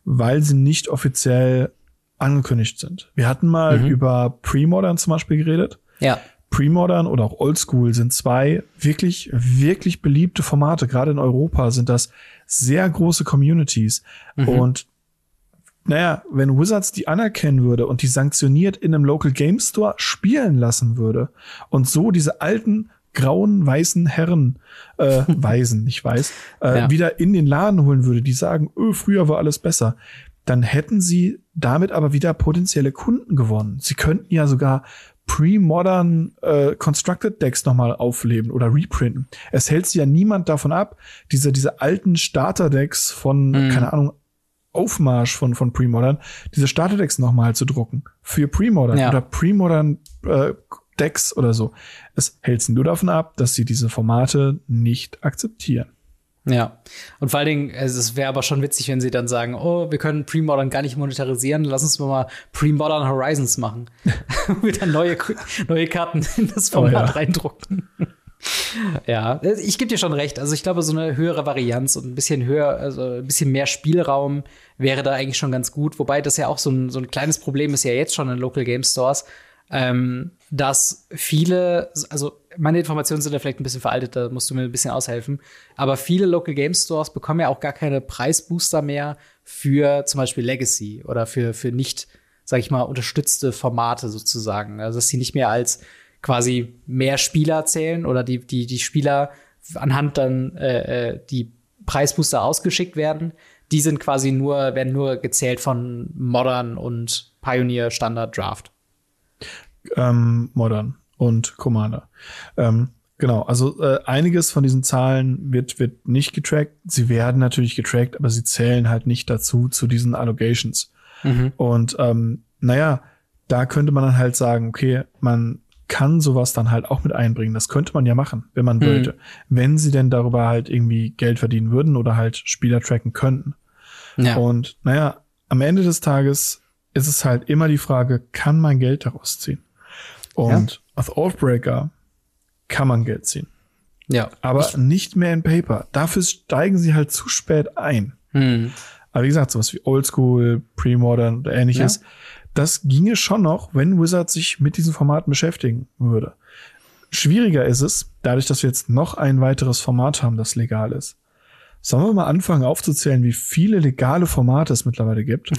weil sie nicht offiziell angekündigt sind. Wir hatten mal mhm. über Pre-Modern zum Beispiel geredet. Ja. Pre-Modern oder auch Oldschool sind zwei wirklich, wirklich beliebte Formate. Gerade in Europa sind das sehr große Communities. Mhm. Und naja, wenn Wizards die anerkennen würde und die sanktioniert in einem Local Game Store spielen lassen würde und so diese alten grauen weißen Herren, äh, Weisen, nicht weiß, äh, ja. wieder in den Laden holen würde, die sagen, öh, früher war alles besser, dann hätten sie damit aber wieder potenzielle Kunden gewonnen. Sie könnten ja sogar pre-modern äh, Constructed Decks nochmal aufleben oder reprinten. Es hält sich ja niemand davon ab, diese, diese alten Starter-Decks von, mhm. keine Ahnung, Aufmarsch von, von Pre-Modern, diese Starter-Decks nochmal zu drucken. Für Pre-Modern ja. oder Pre-Modern äh, Decks oder so. Es hält sie nur davon ab, dass sie diese Formate nicht akzeptieren. Ja, und vor allen Dingen, es wäre aber schon witzig, wenn sie dann sagen, oh, wir können Pre-Modern gar nicht monetarisieren, lass uns mal Pre-Modern Horizons machen. Mit dann neue, neue Karten in das Format oh, ja. reindrucken. ja, ich gebe dir schon recht. Also ich glaube, so eine höhere Varianz und ein bisschen höher, also ein bisschen mehr Spielraum wäre da eigentlich schon ganz gut. Wobei das ja auch so ein, so ein kleines Problem ist ja jetzt schon in Local Game Stores, ähm, dass viele, also meine Informationen sind ja vielleicht ein bisschen veraltet, da musst du mir ein bisschen aushelfen. Aber viele Local Game Stores bekommen ja auch gar keine Preisbooster mehr für zum Beispiel Legacy oder für, für nicht, sag ich mal, unterstützte Formate sozusagen. Also, dass sie nicht mehr als quasi mehr Spieler zählen oder die, die, die Spieler anhand dann äh, äh die Preisbooster ausgeschickt werden. Die sind quasi nur, werden nur gezählt von Modern und Pioneer Standard Draft. Ähm, Modern und Commander. Ähm, genau, also äh, einiges von diesen Zahlen wird, wird nicht getrackt. Sie werden natürlich getrackt, aber sie zählen halt nicht dazu, zu diesen Allocations. Mhm. Und ähm, naja, da könnte man dann halt sagen, okay, man kann sowas dann halt auch mit einbringen. Das könnte man ja machen, wenn man mhm. wollte. Wenn sie denn darüber halt irgendwie Geld verdienen würden oder halt Spieler tracken könnten. Ja. Und naja, am Ende des Tages ist es halt immer die Frage, kann man Geld daraus ziehen? Und. Aus Oathbreaker kann man Geld ziehen. Ja. Aber ich nicht mehr in Paper. Dafür steigen sie halt zu spät ein. Hm. Aber wie gesagt, sowas wie Oldschool, Pre-Modern oder ähnliches, ja. das ginge schon noch, wenn Wizard sich mit diesen Formaten beschäftigen würde. Schwieriger ist es, dadurch, dass wir jetzt noch ein weiteres Format haben, das legal ist. Sollen wir mal anfangen aufzuzählen, wie viele legale Formate es mittlerweile gibt?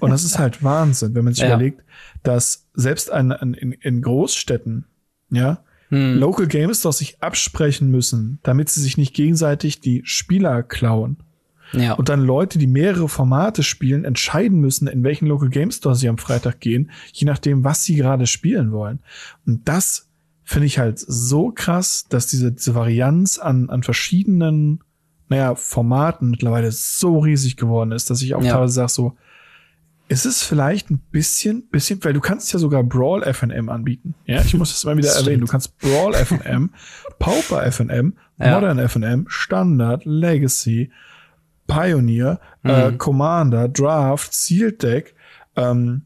Und das ist halt Wahnsinn, wenn man sich ja. überlegt, dass selbst ein, ein, in, in Großstädten, ja, hm. Local Game Stores sich absprechen müssen, damit sie sich nicht gegenseitig die Spieler klauen. Ja. Und dann Leute, die mehrere Formate spielen, entscheiden müssen, in welchen Local Game Store sie am Freitag gehen, je nachdem, was sie gerade spielen wollen. Und das finde ich halt so krass, dass diese, diese Varianz an, an verschiedenen naja, Formaten mittlerweile so riesig geworden ist, dass ich auch ja. teilweise sage so, ist es vielleicht ein bisschen, bisschen, weil du kannst ja sogar Brawl FNM anbieten. Ja, ich muss das mal wieder erwähnen. Du kannst Brawl FNM, Pauper FNM, ja. Modern FNM, Standard, Legacy, Pioneer, äh, mhm. äh, Commander, Draft, Sealed Deck, ähm,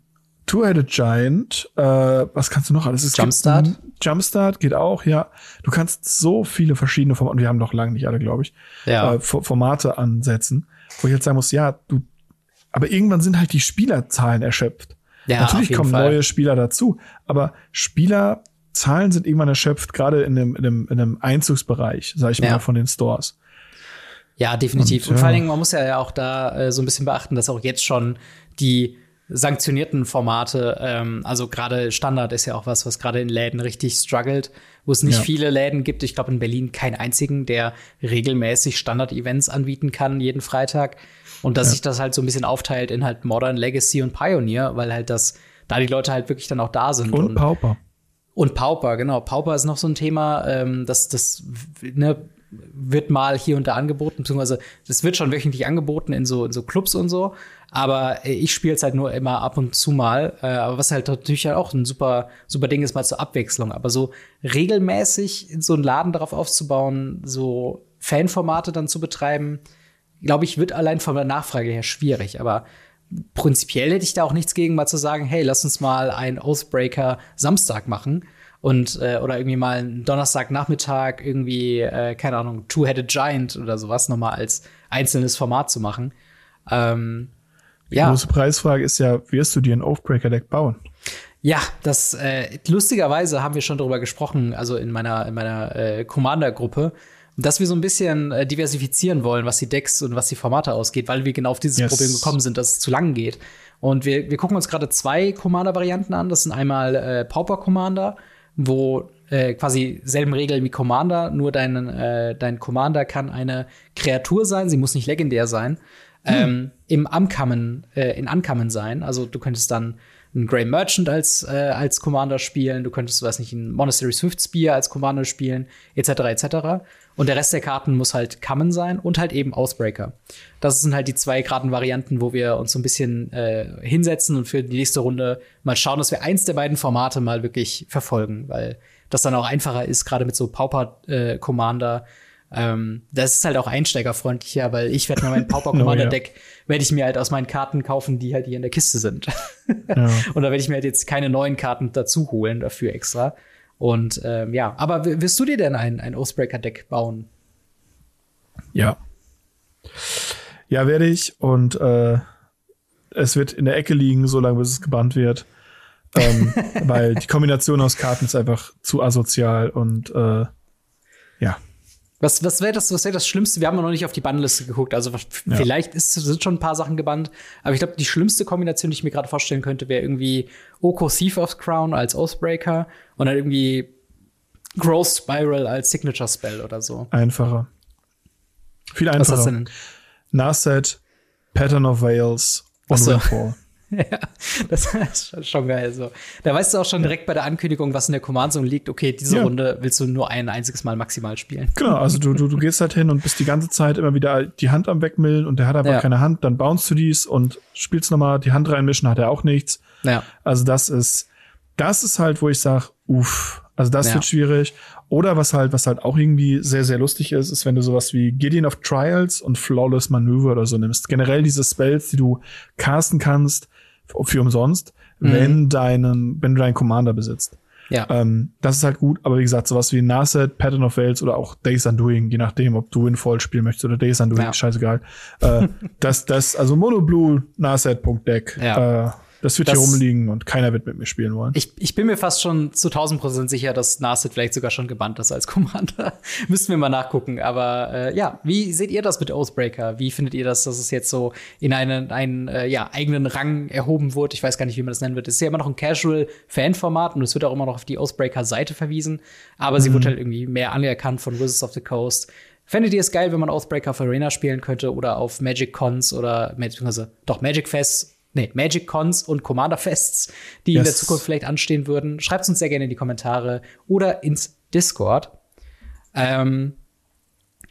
Two-Headed Giant, äh, was kannst du noch alles? Es Jumpstart? Gibt, Jumpstart geht auch, ja. Du kannst so viele verschiedene Formate, und wir haben noch lange nicht alle, glaube ich, ja. äh, Formate ansetzen, wo ich jetzt sagen muss, ja, du, aber irgendwann sind halt die Spielerzahlen erschöpft. Ja, Natürlich kommen Fall. neue Spieler dazu, aber Spielerzahlen sind irgendwann erschöpft, gerade in dem, in dem, in dem Einzugsbereich, sag ich ja. mal, von den Stores. Ja, definitiv. Und, und vor allen Dingen, man muss ja auch da äh, so ein bisschen beachten, dass auch jetzt schon die sanktionierten Formate, ähm, also gerade Standard ist ja auch was, was gerade in Läden richtig struggelt, wo es nicht ja. viele Läden gibt. Ich glaube in Berlin keinen einzigen, der regelmäßig Standard-Events anbieten kann, jeden Freitag. Und dass ja. sich das halt so ein bisschen aufteilt in halt Modern, Legacy und Pioneer, weil halt das, da die Leute halt wirklich dann auch da sind. Und, und Pauper. Und Pauper, genau. Pauper ist noch so ein Thema, ähm, das, das, ne, wird mal hier und da angeboten, beziehungsweise das wird schon wöchentlich angeboten in so, in so Clubs und so. Aber äh, ich spiele es halt nur immer ab und zu mal. Äh, aber was halt natürlich halt auch ein super, super Ding ist, mal zur Abwechslung. Aber so regelmäßig so einen Laden darauf aufzubauen, so Fanformate dann zu betreiben, glaube ich, wird allein von der Nachfrage her schwierig. Aber prinzipiell hätte ich da auch nichts gegen, mal zu sagen, hey, lass uns mal ein Oathbreaker Samstag machen und äh, oder irgendwie mal einen Donnerstagnachmittag irgendwie äh, keine Ahnung Two-Headed Giant oder sowas nochmal als einzelnes Format zu machen. Ähm, Die ja. große Preisfrage ist ja, wirst du dir ein Oathbreaker-Deck bauen? Ja, das äh, lustigerweise haben wir schon darüber gesprochen, also in meiner in meiner äh, Commander-Gruppe, dass wir so ein bisschen äh, diversifizieren wollen, was die Decks und was die Formate ausgeht, weil wir genau auf dieses yes. Problem gekommen sind, dass es zu lang geht. Und wir, wir gucken uns gerade zwei Commander-Varianten an. Das sind einmal äh, Pauper Commander, wo äh, quasi selben Regeln wie Commander, nur dein, äh, dein Commander kann eine Kreatur sein, sie muss nicht legendär sein. Hm. Ähm, Im Ankommen, äh, in Ankommen sein. Also du könntest dann einen Grey Merchant als, äh, als Commander spielen, du könntest, weiß nicht, einen Monastery Swift Spear als Commander spielen, etc. etc. Und der Rest der Karten muss halt Common sein und halt eben Ausbreaker. Das sind halt die zwei Kartenvarianten, wo wir uns so ein bisschen äh, hinsetzen und für die nächste Runde mal schauen, dass wir eins der beiden Formate mal wirklich verfolgen, weil das dann auch einfacher ist, gerade mit so Pauper äh, Commander ähm, das ist halt auch einsteigerfreundlicher, weil ich werde mir mein Pauper Commander Deck, oh, ja. werde ich mir halt aus meinen Karten kaufen, die halt hier in der Kiste sind. ja. Und da werde ich mir halt jetzt keine neuen Karten dazu holen dafür extra. Und ähm, ja, aber wirst du dir denn ein, ein Oathbreaker-Deck bauen? Ja. Ja, werde ich. Und äh, es wird in der Ecke liegen, solange bis es gebannt wird. ähm, weil die Kombination aus Karten ist einfach zu asozial und äh, ja. Was, was wäre das, was wär das Schlimmste? Wir haben noch nicht auf die Bannliste geguckt. Also ja. vielleicht ist, sind schon ein paar Sachen gebannt. Aber ich glaube, die schlimmste Kombination, die ich mir gerade vorstellen könnte, wäre irgendwie Oko Thief of Crown als Oathbreaker und dann irgendwie Growth Spiral als Signature Spell oder so. Einfacher. Viel einfacher. Was hast du denn? Narset, Pattern of Veils und so. Windfall. Ja, das ist schon geil. So. Da weißt du auch schon direkt bei der Ankündigung, was in der Command Zone liegt. Okay, diese ja. Runde willst du nur ein einziges Mal maximal spielen. Genau, also du, du, du gehst halt hin und bist die ganze Zeit immer wieder die Hand am Wegmillen und der hat aber ja. keine Hand. Dann bounce du dies und spielst nochmal die Hand reinmischen, hat er auch nichts. Ja. Also das ist, das ist halt, wo ich sage, uff, also das ja. wird schwierig. Oder was halt, was halt auch irgendwie sehr, sehr lustig ist, ist, wenn du sowas wie Gideon of Trials und Flawless Maneuver oder so nimmst. Generell diese Spells, die du casten kannst, für umsonst, mhm. wenn deinen, wenn du deinen Commander besitzt. Ja. Ähm, das ist halt gut, aber wie gesagt, sowas wie Narset, Pattern of Veils oder auch Days Undoing, je nachdem, ob du Windfall spielen möchtest oder Days Undoing, ja. scheißegal. äh, das, das, also Mono Blue, Narset.deck, ja. äh, das wird das, hier rumliegen und keiner wird mit mir spielen wollen. Ich, ich bin mir fast schon zu 1000 Prozent sicher, dass Narset vielleicht sogar schon gebannt ist als Commander. Müssten wir mal nachgucken. Aber äh, ja, wie seht ihr das mit Oathbreaker? Wie findet ihr das, dass es jetzt so in einen, einen äh, ja, eigenen Rang erhoben wurde? Ich weiß gar nicht, wie man das nennen wird. Es ist ja immer noch ein Casual-Fan-Format und es wird auch immer noch auf die Oathbreaker-Seite verwiesen. Aber mhm. sie wurde halt irgendwie mehr anerkannt von Wizards of the Coast. Fändet ihr es geil, wenn man Oathbreaker auf Arena spielen könnte oder auf Magic Cons oder beziehungsweise doch Magic Fest nee, Magic Cons und Commander Fests, die yes. in der Zukunft vielleicht anstehen würden. Schreibt uns sehr gerne in die Kommentare oder ins Discord. Ähm,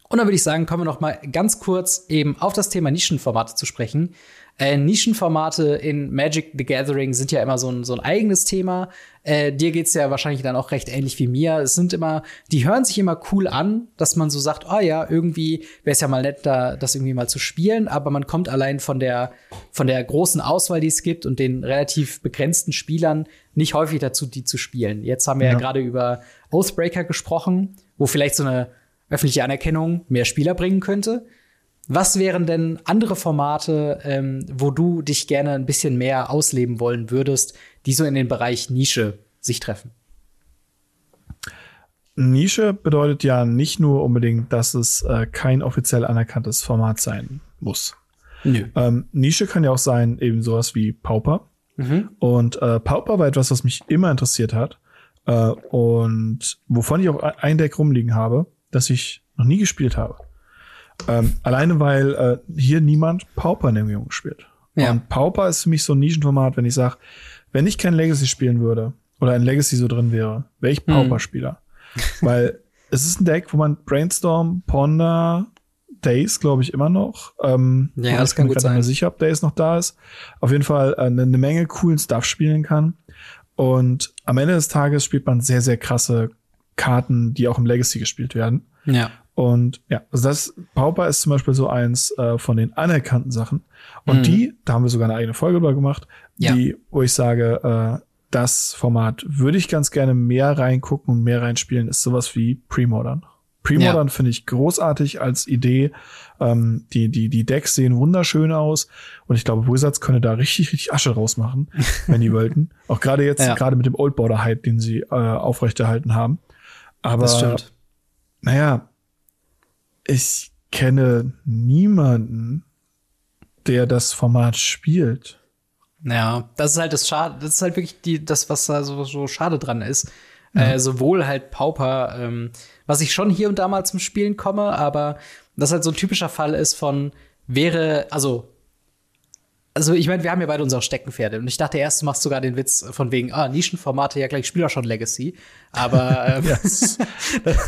und dann würde ich sagen, kommen wir noch mal ganz kurz eben auf das Thema Nischenformate zu sprechen. Äh, Nischenformate in Magic the Gathering sind ja immer so ein, so ein eigenes Thema. Äh, dir geht's ja wahrscheinlich dann auch recht ähnlich wie mir. Es sind immer, die hören sich immer cool an, dass man so sagt, oh ja, irgendwie wäre es ja mal nett, da das irgendwie mal zu spielen, aber man kommt allein von der, von der großen Auswahl, die es gibt und den relativ begrenzten Spielern nicht häufig dazu, die zu spielen. Jetzt haben wir ja, ja gerade über Oathbreaker gesprochen, wo vielleicht so eine öffentliche Anerkennung mehr Spieler bringen könnte. Was wären denn andere Formate, ähm, wo du dich gerne ein bisschen mehr ausleben wollen würdest, die so in den Bereich Nische sich treffen? Nische bedeutet ja nicht nur unbedingt, dass es äh, kein offiziell anerkanntes Format sein muss. Nö. Ähm, Nische kann ja auch sein, eben sowas wie Pauper. Mhm. Und äh, Pauper war etwas, was mich immer interessiert hat. Äh, und wovon ich auch ein Deck rumliegen habe, das ich noch nie gespielt habe. Ähm, alleine weil äh, hier niemand Pauper in der Umgebung spielt. Ja. Und Pauper ist für mich so ein Nischenformat, wenn ich sage, wenn ich kein Legacy spielen würde oder ein Legacy so drin wäre, wäre ich mhm. Pauper-Spieler. Mhm. weil es ist ein Deck, wo man Brainstorm, Ponder, Days, glaube ich, immer noch. Ähm, ja, das kann gut sein. Ich bin mir sicher, ob Days noch da ist. Auf jeden Fall äh, eine, eine Menge coolen Stuff spielen kann. Und am Ende des Tages spielt man sehr, sehr krasse Karten, die auch im Legacy gespielt werden. Ja. Und ja, also das Pauper ist zum Beispiel so eins äh, von den anerkannten Sachen. Und mhm. die, da haben wir sogar eine eigene Folge drüber gemacht, ja. die, wo ich sage, äh, das Format würde ich ganz gerne mehr reingucken und mehr reinspielen, ist sowas wie Premodern. Premodern ja. finde ich großartig als Idee. Ähm, die, die, die Decks sehen wunderschön aus. Und ich glaube, Wizards könnte da richtig, richtig Asche rausmachen, wenn die wollten. Auch gerade jetzt, ja. gerade mit dem Old Border Hype, den sie äh, aufrechterhalten haben. Aber, das stimmt. naja, ich kenne niemanden, der das Format spielt. Ja, das ist halt das Schade, das ist halt wirklich die, das, was da so, so schade dran ist. Ja. Äh, sowohl halt Pauper, ähm, was ich schon hier und da mal zum Spielen komme, aber das halt so ein typischer Fall ist von wäre, also also ich meine, wir haben ja beide unsere Steckenpferde und ich dachte erst, du machst sogar den Witz von wegen, ah, Nischenformate, ja gleich, ich spiele auch schon Legacy. Aber ähm, yes.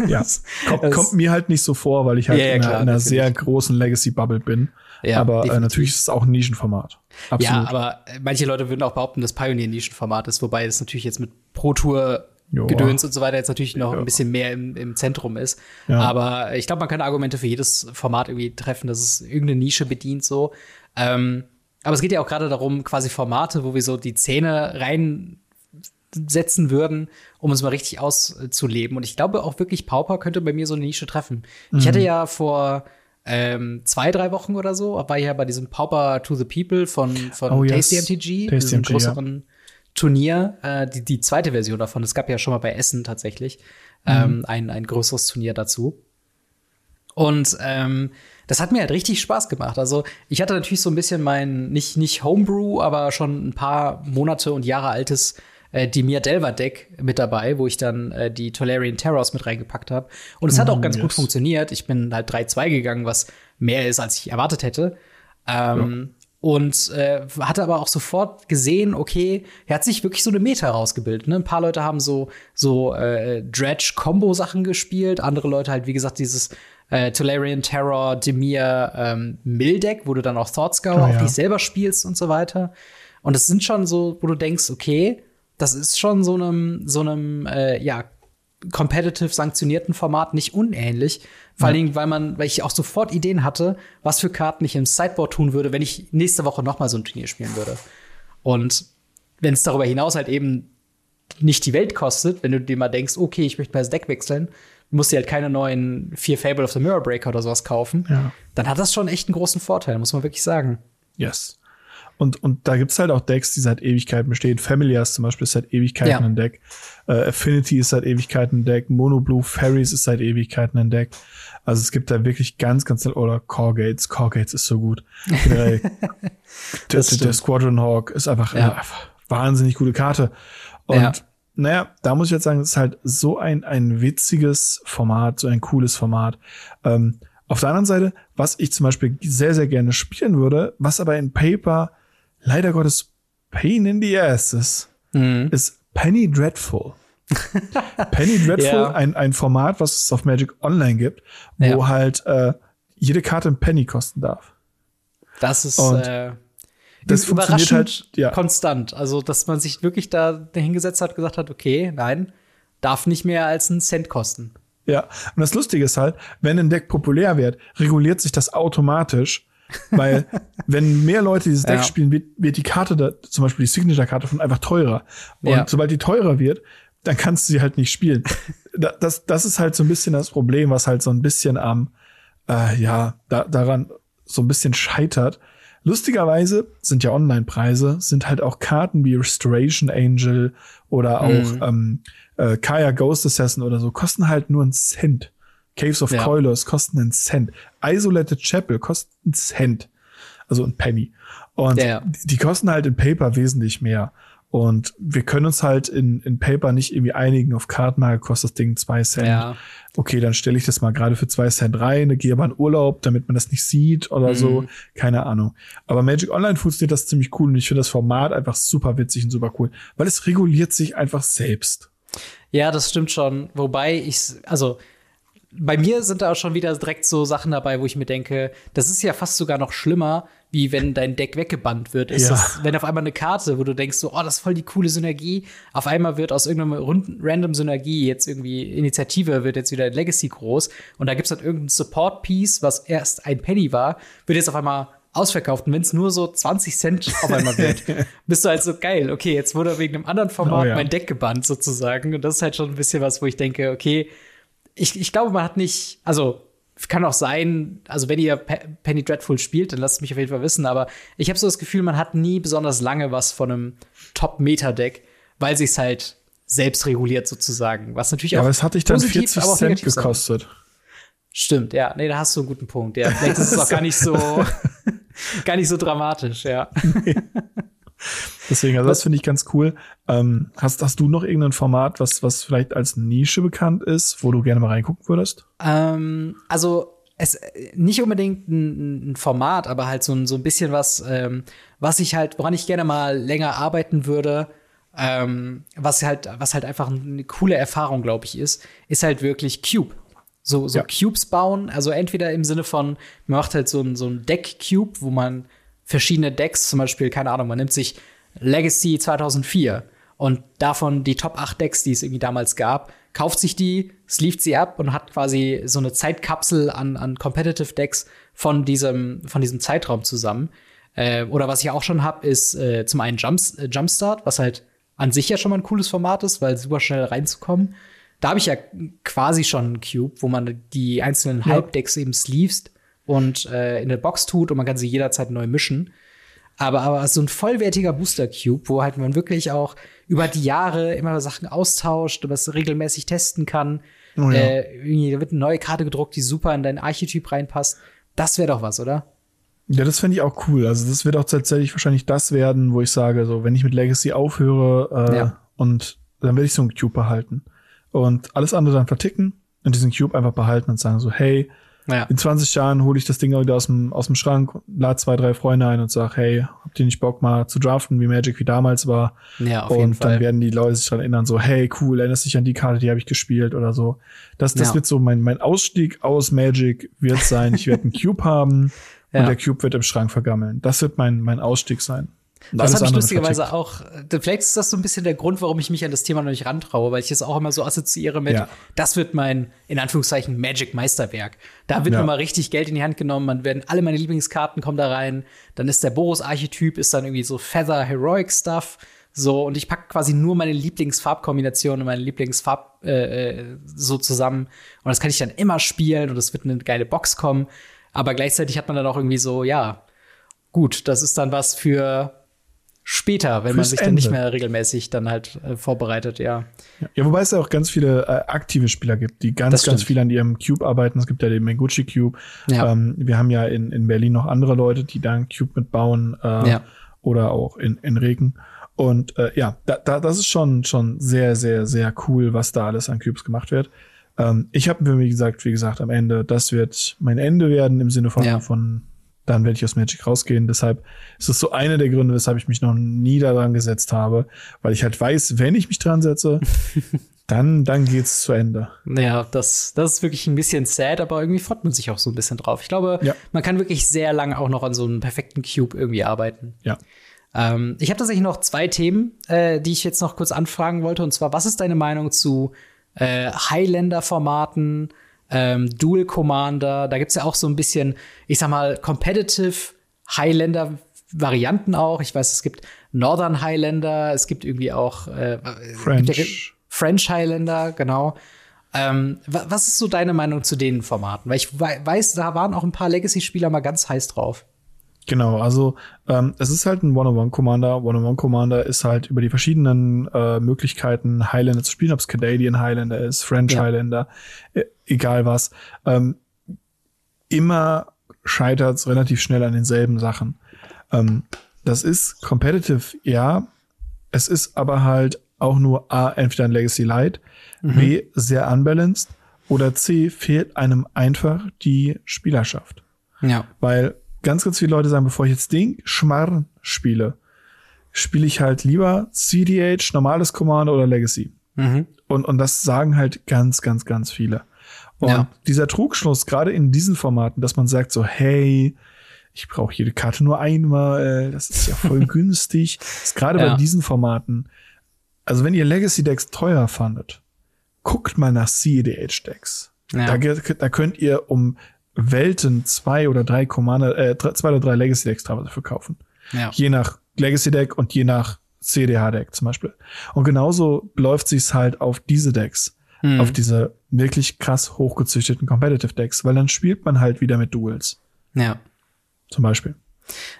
ja, kommt, kommt, mir halt nicht so vor, weil ich halt ja, ja, in, einer, in einer sehr großen Legacy-Bubble bin. Ja, aber äh, natürlich ist es auch ein Nischenformat. Absolut. Ja, aber manche Leute würden auch behaupten, dass Pioneer ein Nischenformat ist, wobei es natürlich jetzt mit Pro Tour Joa. Gedöns und so weiter jetzt natürlich noch ja. ein bisschen mehr im, im Zentrum ist. Ja. Aber ich glaube, man kann Argumente für jedes Format irgendwie treffen, dass es irgendeine Nische bedient so. Ähm, aber es geht ja auch gerade darum, quasi Formate, wo wir so die Zähne reinsetzen würden, um uns mal richtig auszuleben. Und ich glaube auch wirklich, Pauper könnte bei mir so eine Nische treffen. Mhm. Ich hatte ja vor ähm, zwei, drei Wochen oder so, war ich ja bei diesem Pauper to the People von, von oh, Tasty yes. MTG, Tasty diesem MTG, größeren ja. Turnier, äh, die, die zweite Version davon. Es gab ja schon mal bei Essen tatsächlich mhm. ähm, ein, ein größeres Turnier dazu. Und ähm, das hat mir halt richtig Spaß gemacht. Also ich hatte natürlich so ein bisschen mein, nicht, nicht Homebrew, aber schon ein paar Monate und Jahre altes äh, Dimir Delver Deck mit dabei, wo ich dann äh, die Tolarian Terrors mit reingepackt habe. Und es mm, hat auch ganz yes. gut funktioniert. Ich bin halt 3-2 gegangen, was mehr ist, als ich erwartet hätte. Ähm, ja. Und äh, hatte aber auch sofort gesehen, okay, er hat sich wirklich so eine Meta rausgebildet. Ne? Ein paar Leute haben so, so äh, Dredge-Combo-Sachen gespielt, andere Leute halt, wie gesagt, dieses äh, Tolarian Terror, Demir, ähm, Mildek, wo du dann auch Thoughtscour oh, auf ja. dich selber spielst und so weiter. Und es sind schon so, wo du denkst, okay, das ist schon so einem, so einem, äh, ja, competitive sanktionierten Format nicht unähnlich. Vor allen Dingen, weil man, weil ich auch sofort Ideen hatte, was für Karten ich im Sideboard tun würde, wenn ich nächste Woche noch mal so ein Turnier spielen würde. Und wenn es darüber hinaus halt eben nicht die Welt kostet, wenn du dir mal denkst, okay, ich möchte mal das Deck wechseln, musst dir halt keine neuen vier Fable of the Mirror Breaker oder sowas kaufen, ja. dann hat das schon echt einen großen Vorteil, muss man wirklich sagen. Yes. Und, und da gibt's halt auch Decks, die seit Ewigkeiten bestehen. Familiars zum Beispiel ist seit Ewigkeiten ja. ein Deck. Äh, Affinity ist seit Ewigkeiten ein Deck. Mono Blue Fairies ist seit Ewigkeiten ein Deck. Also es gibt da wirklich ganz, ganz, oder Core Gates. Core Gates ist so gut. der, der, der, Squadron Hawk ist einfach, ja. einfach wahnsinnig gute Karte. Und ja naja, da muss ich jetzt sagen, es ist halt so ein, ein witziges Format, so ein cooles Format. Ähm, auf der anderen Seite, was ich zum Beispiel sehr, sehr gerne spielen würde, was aber in Paper leider Gottes Pain in the Ass ist, mhm. ist Penny Dreadful. Penny Dreadful, ja. ein, ein Format, was es auf Magic Online gibt, wo ja. halt äh, jede Karte ein Penny kosten darf. Das ist Und äh, das funktioniert halt ja. konstant. Also, dass man sich wirklich da hingesetzt hat, gesagt hat, okay, nein, darf nicht mehr als einen Cent kosten. Ja, und das Lustige ist halt, wenn ein Deck populär wird, reguliert sich das automatisch, weil wenn mehr Leute dieses Deck ja. spielen, wird, wird, die Karte da, zum Beispiel die Signature-Karte von einfach teurer. Und ja. sobald die teurer wird, dann kannst du sie halt nicht spielen. das, das ist halt so ein bisschen das Problem, was halt so ein bisschen am, äh, ja, da, daran so ein bisschen scheitert, Lustigerweise sind ja Online-Preise, sind halt auch Karten wie Restoration Angel oder auch mhm. ähm, äh, Kaya Ghost Assassin oder so, kosten halt nur einen Cent. Caves of ja. Coilers kosten einen Cent. Isolated Chapel kosten einen Cent. Also ein Penny. Und ja, ja. die kosten halt in Paper wesentlich mehr. Und wir können uns halt in, in Paper nicht irgendwie einigen, auf Kartenmarke kostet das Ding zwei Cent. Ja. Okay, dann stelle ich das mal gerade für zwei Cent rein, gehe aber in Urlaub, damit man das nicht sieht oder mhm. so. Keine Ahnung. Aber Magic Online funktioniert das ziemlich cool und ich finde das Format einfach super witzig und super cool, weil es reguliert sich einfach selbst. Ja, das stimmt schon. Wobei ich, also bei mir sind da auch schon wieder direkt so Sachen dabei, wo ich mir denke, das ist ja fast sogar noch schlimmer, wie wenn dein Deck weggebannt wird. Ist ja. das, wenn auf einmal eine Karte, wo du denkst, so, oh, das ist voll die coole Synergie, auf einmal wird aus irgendeiner random Synergie jetzt irgendwie Initiative, wird jetzt wieder Legacy groß und da gibt's dann irgendein Support-Piece, was erst ein Penny war, wird jetzt auf einmal ausverkauft. Und wenn es nur so 20 Cent auf einmal wird, bist du halt so geil. Okay, jetzt wurde wegen einem anderen Format oh, ja. mein Deck gebannt sozusagen. Und das ist halt schon ein bisschen was, wo ich denke, okay, ich, ich glaube, man hat nicht, also kann auch sein, also wenn ihr Penny Dreadful spielt, dann lasst mich auf jeden Fall wissen, aber ich habe so das Gefühl, man hat nie besonders lange was von einem Top-Meta-Deck, weil sich halt selbst reguliert sozusagen. Was natürlich ja, auch. Aber es hat dich dann 40 Cent gekostet. Sein. Stimmt, ja. Nee, da hast du einen guten Punkt. Ja, vielleicht ist es auch gar nicht so, gar nicht so dramatisch, ja. Nee. Deswegen, also das finde ich ganz cool. Ähm, hast, hast du noch irgendein Format, was, was vielleicht als Nische bekannt ist, wo du gerne mal reingucken würdest? Ähm, also es nicht unbedingt ein, ein, Format, aber halt so ein, so ein bisschen was, ähm, was ich halt, woran ich gerne mal länger arbeiten würde, ähm, was halt, was halt einfach eine coole Erfahrung, glaube ich, ist, ist halt wirklich Cube. So, so ja. Cubes bauen, also entweder im Sinne von, man macht halt so ein, so ein Deck-Cube, wo man verschiedene Decks, zum Beispiel, keine Ahnung, man nimmt sich Legacy 2004 und davon die Top 8 Decks, die es irgendwie damals gab, kauft sich die, sleeved sie ab und hat quasi so eine Zeitkapsel an, an Competitive Decks von diesem, von diesem Zeitraum zusammen. Äh, oder was ich auch schon habe, ist äh, zum einen Jumps, äh, Jumpstart, was halt an sich ja schon mal ein cooles Format ist, weil super schnell reinzukommen. Da habe ich ja quasi schon einen Cube, wo man die einzelnen ja. Halbdecks eben sleevest und äh, in eine Box tut und man kann sie jederzeit neu mischen. Aber, aber so ein vollwertiger Booster Cube, wo halt man wirklich auch über die Jahre immer Sachen austauscht, was regelmäßig testen kann. Oh ja. äh, irgendwie, da wird eine neue Karte gedruckt, die super in dein Archetyp reinpasst. Das wäre doch was, oder? Ja, das fände ich auch cool. Also das wird auch tatsächlich wahrscheinlich das werden, wo ich sage, so wenn ich mit Legacy aufhöre äh, ja. und dann werde ich so einen Cube behalten und alles andere dann verticken und diesen Cube einfach behalten und sagen so, hey, ja. In 20 Jahren hole ich das Ding wieder aus dem, aus dem Schrank, lade zwei, drei Freunde ein und sag, hey, habt ihr nicht Bock mal zu draften, wie Magic wie damals war? Ja, auf und jeden Fall. dann werden die Leute sich daran erinnern, so, hey, cool, erinnerst dich an die Karte, die habe ich gespielt oder so. Das, das ja. wird so mein, mein Ausstieg aus Magic wird sein. Ich werde einen Cube haben ja. und der Cube wird im Schrank vergammeln. Das wird mein, mein Ausstieg sein. Das habe ich lustigerweise auch. Vielleicht ist das so ein bisschen der Grund, warum ich mich an das Thema noch nicht rantraue, weil ich es auch immer so assoziiere mit, ja. das wird mein, in Anführungszeichen, Magic-Meisterwerk. Da wird ja. mal richtig Geld in die Hand genommen, man werden alle meine Lieblingskarten kommen da rein. Dann ist der Boros-Archetyp, ist dann irgendwie so Feather Heroic Stuff. So, und ich packe quasi nur meine Lieblingsfarbkombinationen und meine Lieblingsfarb äh, äh, so zusammen. Und das kann ich dann immer spielen und es wird eine geile Box kommen. Aber gleichzeitig hat man dann auch irgendwie so, ja, gut, das ist dann was für später, wenn man sich dann nicht mehr regelmäßig dann halt äh, vorbereitet, ja. Ja, wobei es ja auch ganz viele äh, aktive Spieler gibt, die ganz, ganz viel an ihrem Cube arbeiten. Es gibt ja den Menguchi Cube. Ja. Ähm, wir haben ja in, in Berlin noch andere Leute, die da einen Cube mitbauen äh, ja. oder auch in, in Regen. Und äh, ja, da, da, das ist schon, schon sehr, sehr, sehr cool, was da alles an Cubes gemacht wird. Ähm, ich habe mir, wie gesagt, wie gesagt, am Ende, das wird mein Ende werden im Sinne von, ja. von dann werde ich aus Magic rausgehen. Deshalb ist es so einer der Gründe, weshalb ich mich noch nie daran gesetzt habe, weil ich halt weiß, wenn ich mich dran setze, dann, dann geht's zu Ende. Ja, das, das ist wirklich ein bisschen sad, aber irgendwie freut man sich auch so ein bisschen drauf. Ich glaube, ja. man kann wirklich sehr lange auch noch an so einem perfekten Cube irgendwie arbeiten. Ja. Ähm, ich habe tatsächlich noch zwei Themen, äh, die ich jetzt noch kurz anfragen wollte. Und zwar, was ist deine Meinung zu äh, Highlander-Formaten? Ähm, Dual Commander. Da gibt's ja auch so ein bisschen, ich sag mal, Competitive Highlander Varianten auch. Ich weiß, es gibt Northern Highlander, es gibt irgendwie auch äh, French. French Highlander, genau. Ähm, was ist so deine Meinung zu den Formaten? Weil ich weiß, da waren auch ein paar Legacy-Spieler mal ganz heiß drauf. Genau, also ähm, es ist halt ein One-on-One-Commander. One-on-One-Commander ist halt über die verschiedenen äh, Möglichkeiten, Highlander zu spielen, ob es Canadian Highlander ist, French ja. Highlander, äh, egal was. Ähm, immer scheitert es relativ schnell an denselben Sachen. Ähm, das ist competitive, ja. Es ist aber halt auch nur A, entweder ein Legacy Light, mhm. B, sehr unbalanced oder C, fehlt einem einfach die Spielerschaft. Ja. Weil ganz, ganz viele Leute sagen, bevor ich jetzt den Schmarrn spiele, spiele ich halt lieber CDH, normales Commander oder Legacy. Mhm. Und, und das sagen halt ganz, ganz, ganz viele. Und ja. dieser Trugschluss, gerade in diesen Formaten, dass man sagt so, hey, ich brauche jede Karte nur einmal, das ist ja voll günstig. ist gerade ja. bei diesen Formaten. Also wenn ihr Legacy-Decks teuer fandet, guckt mal nach CDH-Decks. Ja. Da, da könnt ihr um Welten zwei oder drei Commander, äh, zwei oder drei Legacy Decks teilweise verkaufen. Ja. Je nach Legacy Deck und je nach CDH Deck zum Beispiel. Und genauso läuft sich's halt auf diese Decks. mhm. auf diese wirklich krass hochgezüchteten Competitive Decks, weil dann spielt man halt wieder mit Duels. Ja. Zum Beispiel.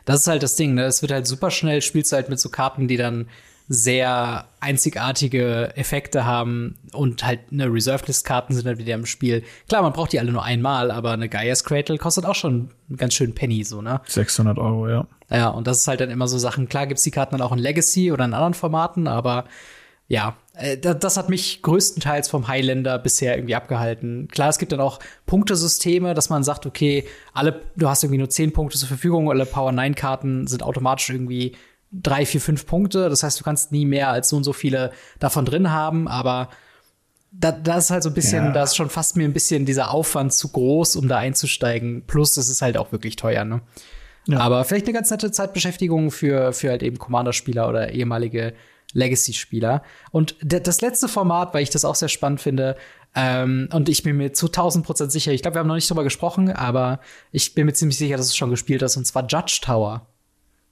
Das ist halt das Ding, ne? Es wird halt super schnell, spielst du halt mit so Karten, die dann sehr einzigartige Effekte haben und halt eine Reserved List Karten sind halt wieder im Spiel. Klar, man braucht die alle nur einmal, aber eine Gaia's Cradle kostet auch schon einen ganz schön Penny so, ne? 600 Euro, ja. Ja, und das ist halt dann immer so Sachen. Klar gibt's die Karten dann auch in Legacy oder in anderen Formaten, aber ja, äh, das hat mich größtenteils vom Highlander bisher irgendwie abgehalten. Klar, es gibt dann auch Punktesysteme, dass man sagt, okay, alle, du hast irgendwie nur 10 Punkte zur Verfügung, alle Power 9 Karten sind automatisch irgendwie drei, vier, fünf Punkte. Das heißt, du kannst nie mehr als so und so viele davon drin haben, aber da, da ist halt so ein bisschen, ja. da ist schon fast mir ein bisschen dieser Aufwand zu groß, um da einzusteigen. Plus, das ist halt auch wirklich teuer, ne? Ja. Aber vielleicht eine ganz nette Zeitbeschäftigung für, für halt eben Commander-Spieler oder ehemalige Legacy-Spieler. Und das letzte Format, weil ich das auch sehr spannend finde, ähm, und ich bin mir zu 1000 Prozent sicher, ich glaube, wir haben noch nicht drüber gesprochen, aber ich bin mir ziemlich sicher, dass es schon gespielt ist, und zwar Judge Tower.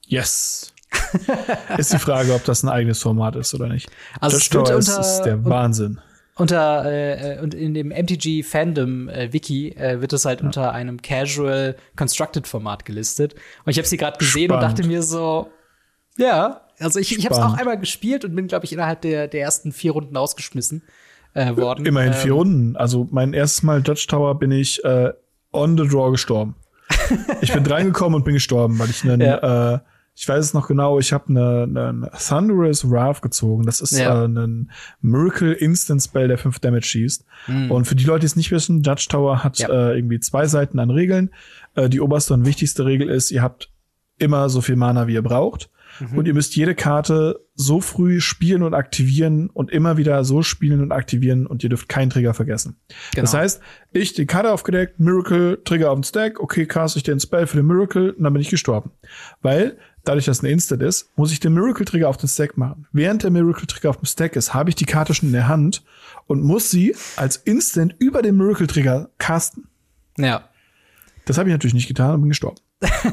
Yes. ist die Frage, ob das ein eigenes Format ist oder nicht. Also Judge Tower ist, ist der Wahnsinn. Unter äh, und in dem MTG Fandom äh, Wiki äh, wird es halt ja. unter einem Casual Constructed Format gelistet. Und ich habe sie gerade gesehen Spannend. und dachte mir so, ja, also ich, ich habe es auch einmal gespielt und bin, glaube ich, innerhalb der, der ersten vier Runden ausgeschmissen äh, worden. Immerhin vier ähm, Runden. Also mein erstes Mal Judge Tower bin ich äh, on the draw gestorben. ich bin reingekommen und bin gestorben, weil ich einen ja. Ich weiß es noch genau, ich habe eine, eine Thunderous Wrath gezogen. Das ist ja. äh, ein Miracle Instant Spell, der 5 Damage schießt. Mhm. Und für die Leute, die es nicht wissen, Judge Tower hat ja. äh, irgendwie zwei Seiten an Regeln. Äh, die oberste und wichtigste Regel ist, ihr habt immer so viel Mana, wie ihr braucht. Mhm. Und ihr müsst jede Karte so früh spielen und aktivieren und immer wieder so spielen und aktivieren und ihr dürft keinen Trigger vergessen. Genau. Das heißt, ich die Karte aufgedeckt, Miracle, Trigger auf den Stack, okay, cast ich den Spell für den Miracle und dann bin ich gestorben. Weil dadurch, dass ein Instant ist, muss ich den Miracle Trigger auf den Stack machen. Während der Miracle Trigger auf dem Stack ist, habe ich die Karte schon in der Hand und muss sie als Instant über den Miracle Trigger casten. Ja. Das habe ich natürlich nicht getan und bin gestorben.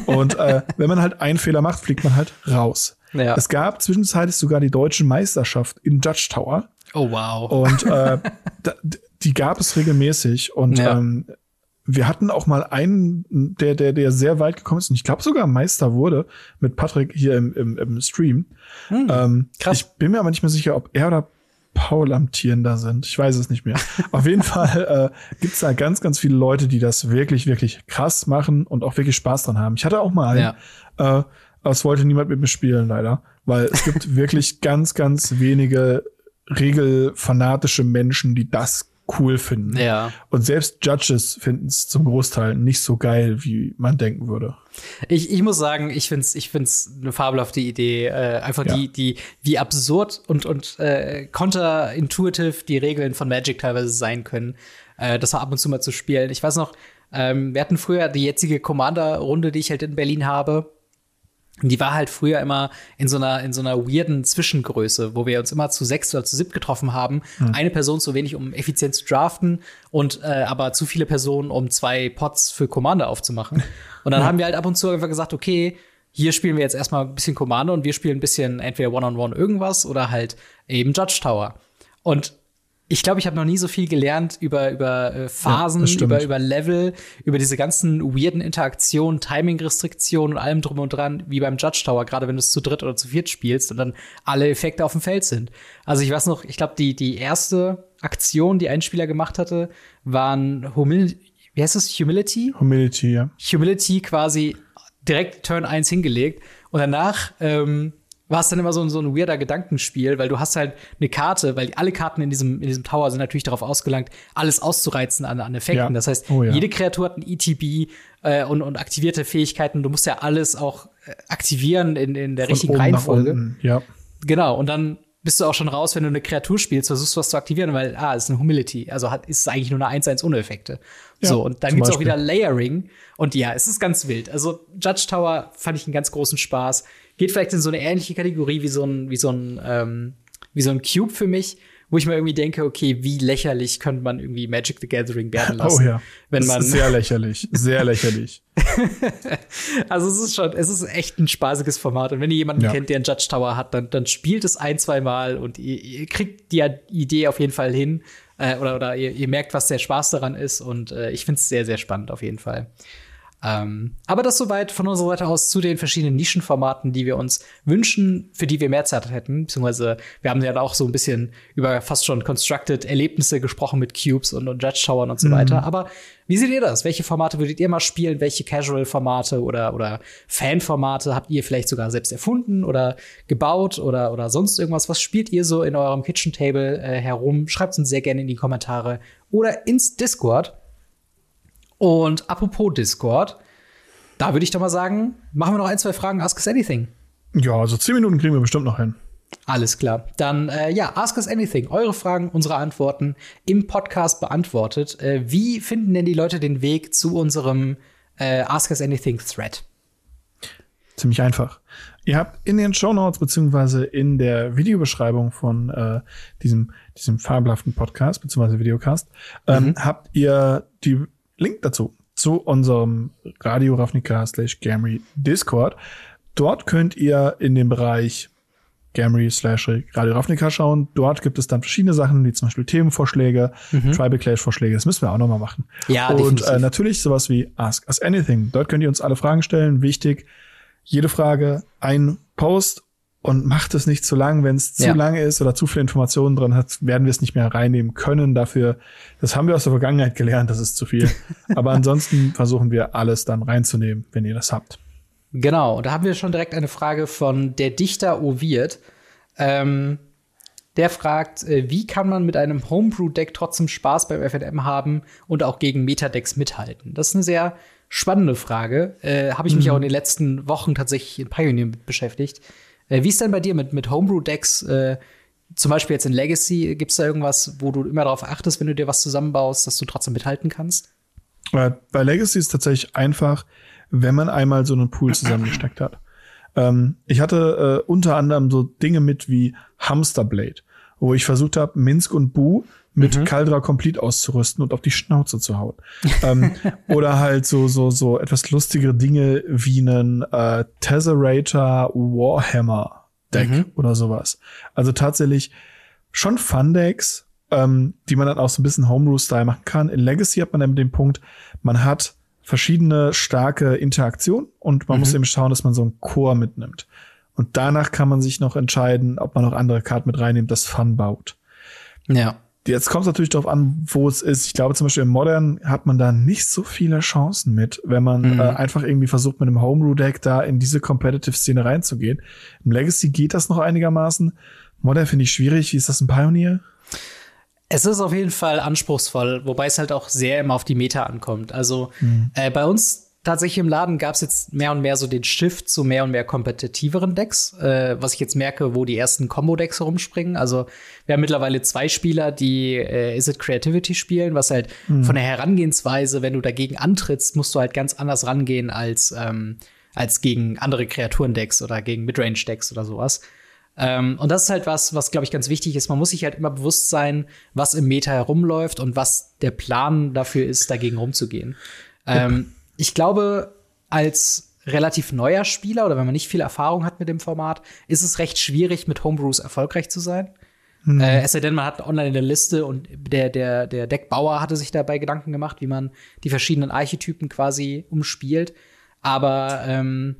und äh, wenn man halt einen Fehler macht, fliegt man halt raus. Ja. Es gab zwischenzeitlich sogar die deutsche Meisterschaft in Judge Tower. Oh wow. Und äh, die gab es regelmäßig und ja. ähm, wir hatten auch mal einen, der, der, der sehr weit gekommen ist und ich glaube sogar Meister wurde mit Patrick hier im, im, im Stream. Hm, ähm, krass. Ich bin mir aber nicht mehr sicher, ob er oder Paul amtierender sind. Ich weiß es nicht mehr. Auf jeden Fall äh, gibt es da ganz, ganz viele Leute, die das wirklich, wirklich krass machen und auch wirklich Spaß dran haben. Ich hatte auch mal einen, ja. äh, aber es wollte niemand mit mir spielen, leider. Weil es gibt wirklich ganz, ganz wenige regelfanatische Menschen, die das cool finden. Ja. Und selbst Judges finden es zum Großteil nicht so geil, wie man denken würde. Ich, ich muss sagen, ich find's ich find's eine fabelhafte Idee. Äh, einfach ja. die, die, wie absurd und, und äh, counterintuitive die Regeln von Magic teilweise sein können. Äh, das war ab und zu mal zu spielen. Ich weiß noch, ähm, wir hatten früher die jetzige Commander-Runde, die ich halt in Berlin habe die war halt früher immer in so einer, in so einer weirden Zwischengröße, wo wir uns immer zu sechs oder zu sieb getroffen haben. Mhm. Eine Person zu wenig, um effizient zu draften und äh, aber zu viele Personen, um zwei Pots für Commander aufzumachen. Und dann ja. haben wir halt ab und zu einfach gesagt, okay, hier spielen wir jetzt erstmal ein bisschen Commander und wir spielen ein bisschen entweder One-on-One -on -one irgendwas oder halt eben Judge Tower. Und ich glaube, ich habe noch nie so viel gelernt über, über äh, Phasen, ja, über, über Level, über diese ganzen weirden Interaktionen, Timing-Restriktionen und allem drum und dran, wie beim Judge Tower, gerade wenn du es zu dritt oder zu viert spielst und dann alle Effekte auf dem Feld sind. Also ich weiß noch, ich glaube, die, die erste Aktion, die ein Spieler gemacht hatte, waren Humil wie heißt das? Humility? Humility, ja. Humility quasi direkt Turn 1 hingelegt und danach ähm, war es dann immer so, so ein weirder Gedankenspiel, weil du hast halt eine Karte, weil alle Karten in diesem, in diesem Tower sind natürlich darauf ausgelangt, alles auszureizen an, an Effekten. Ja. Das heißt, oh, ja. jede Kreatur hat ein ETB äh, und, und aktivierte Fähigkeiten. Du musst ja alles auch äh, aktivieren in, in der Von richtigen Reihenfolge. Ja. Genau, und dann bist du auch schon raus, wenn du eine Kreatur spielst, versuchst du was zu aktivieren, weil, ah, ist eine Humility. Also hat, ist eigentlich nur eine 1-1 ohne Effekte. Ja, so, und dann gibt's Beispiel. auch wieder Layering. Und ja, es ist ganz wild. Also Judge Tower fand ich einen ganz großen Spaß geht vielleicht in so eine ähnliche Kategorie wie so ein, wie so ein, ähm, wie so ein Cube für mich, wo ich mir irgendwie denke, okay, wie lächerlich könnte man irgendwie Magic the Gathering werden oh lassen. Oh ja. Wenn man sehr lächerlich, sehr lächerlich. also es ist schon, es ist echt ein spaßiges Format. Und wenn ihr jemanden ja. kennt, der einen Judge Tower hat, dann, dann spielt es ein, zwei Mal und ihr, ihr kriegt die Idee auf jeden Fall hin. Äh, oder oder ihr, ihr, merkt, was der Spaß daran ist. Und äh, ich finde es sehr, sehr spannend auf jeden Fall. Ähm, aber das soweit von unserer Seite aus zu den verschiedenen Nischenformaten, die wir uns wünschen, für die wir mehr Zeit hätten. Beziehungsweise wir haben ja auch so ein bisschen über fast schon constructed Erlebnisse gesprochen mit Cubes und, und Judge Towern und so mhm. weiter. Aber wie seht ihr das? Welche Formate würdet ihr mal spielen? Welche Casual-Formate oder, oder Fan-Formate habt ihr vielleicht sogar selbst erfunden oder gebaut oder, oder sonst irgendwas? Was spielt ihr so in eurem Kitchen Table äh, herum? Schreibt uns sehr gerne in die Kommentare oder ins Discord. Und apropos Discord, da würde ich doch mal sagen, machen wir noch ein, zwei Fragen, Ask Us Anything. Ja, also zehn Minuten kriegen wir bestimmt noch hin. Alles klar. Dann, äh, ja, Ask Us Anything. Eure Fragen, unsere Antworten im Podcast beantwortet. Äh, wie finden denn die Leute den Weg zu unserem äh, Ask Us Anything Thread? Ziemlich einfach. Ihr habt in den Show Notes beziehungsweise in der Videobeschreibung von äh, diesem, diesem fabelhaften Podcast beziehungsweise Videocast ähm, mhm. habt ihr die Link dazu zu unserem Radio Ravnica slash Gamry Discord. Dort könnt ihr in dem Bereich Gamry slash Radio Ravnica schauen. Dort gibt es dann verschiedene Sachen, wie zum Beispiel Themenvorschläge, mhm. Tribal Clash Vorschläge. Das müssen wir auch nochmal machen. Ja, Und äh, natürlich sowas wie Ask Us Anything. Dort könnt ihr uns alle Fragen stellen. Wichtig, jede Frage ein Post und macht es nicht zu lang. Wenn es zu ja. lang ist oder zu viele Informationen drin hat, werden wir es nicht mehr reinnehmen können. Dafür, das haben wir aus der Vergangenheit gelernt, das ist zu viel. Aber ansonsten versuchen wir alles dann reinzunehmen, wenn ihr das habt. Genau, und da haben wir schon direkt eine Frage von der Dichter Oviert. Ähm, der fragt, äh, wie kann man mit einem Homebrew-Deck trotzdem Spaß beim FNM haben und auch gegen Metadecks mithalten? Das ist eine sehr spannende Frage. Äh, Habe ich mich mhm. auch in den letzten Wochen tatsächlich in Pioneer mit beschäftigt. Äh, wie ist denn bei dir mit, mit Homebrew-Decks? Äh, zum Beispiel jetzt in Legacy, gibt es da irgendwas, wo du immer darauf achtest, wenn du dir was zusammenbaust, dass du trotzdem mithalten kannst? Äh, bei Legacy ist tatsächlich einfach, wenn man einmal so einen Pool zusammengesteckt hat. Ähm, ich hatte äh, unter anderem so Dinge mit wie Hamsterblade, wo ich versucht habe, Minsk und Bu mit mhm. Caldra Complete auszurüsten und auf die Schnauze zu hauen. ähm, oder halt so, so, so etwas lustigere Dinge wie einen äh, Tesserator Warhammer Deck mhm. oder sowas. Also tatsächlich schon Fun-Decks, ähm, die man dann auch so ein bisschen Homebrew-Style machen kann. In Legacy hat man dann den Punkt, man hat verschiedene starke Interaktionen und man mhm. muss eben schauen, dass man so einen Core mitnimmt. Und danach kann man sich noch entscheiden, ob man noch andere Karten mit reinnimmt, das Fun baut. Ja. Jetzt kommt es natürlich darauf an, wo es ist. Ich glaube, zum Beispiel im Modern hat man da nicht so viele Chancen mit, wenn man mhm. äh, einfach irgendwie versucht, mit einem Homebrew-Deck da in diese Competitive-Szene reinzugehen. Im Legacy geht das noch einigermaßen. Modern finde ich schwierig. Wie ist das ein Pioneer? Es ist auf jeden Fall anspruchsvoll, wobei es halt auch sehr immer auf die Meta ankommt. Also mhm. äh, bei uns tatsächlich im Laden gab es jetzt mehr und mehr so den Shift zu mehr und mehr kompetitiveren Decks, äh, was ich jetzt merke, wo die ersten Combo-Decks herumspringen. Also wir haben mittlerweile zwei Spieler, die äh, Is It Creativity spielen, was halt mhm. von der Herangehensweise, wenn du dagegen antrittst, musst du halt ganz anders rangehen als, ähm, als gegen andere Kreaturendecks oder gegen Midrange-Decks oder sowas. Ähm, und das ist halt was, was glaube ich ganz wichtig ist. Man muss sich halt immer bewusst sein, was im Meta herumläuft und was der Plan dafür ist, dagegen rumzugehen. Ähm, ich glaube, als relativ neuer Spieler oder wenn man nicht viel Erfahrung hat mit dem Format, ist es recht schwierig, mit Homebrews erfolgreich zu sein. Mhm. Äh, es sei denn, man hat online eine Liste und der, der, der Deckbauer hatte sich dabei Gedanken gemacht, wie man die verschiedenen Archetypen quasi umspielt. Aber ähm,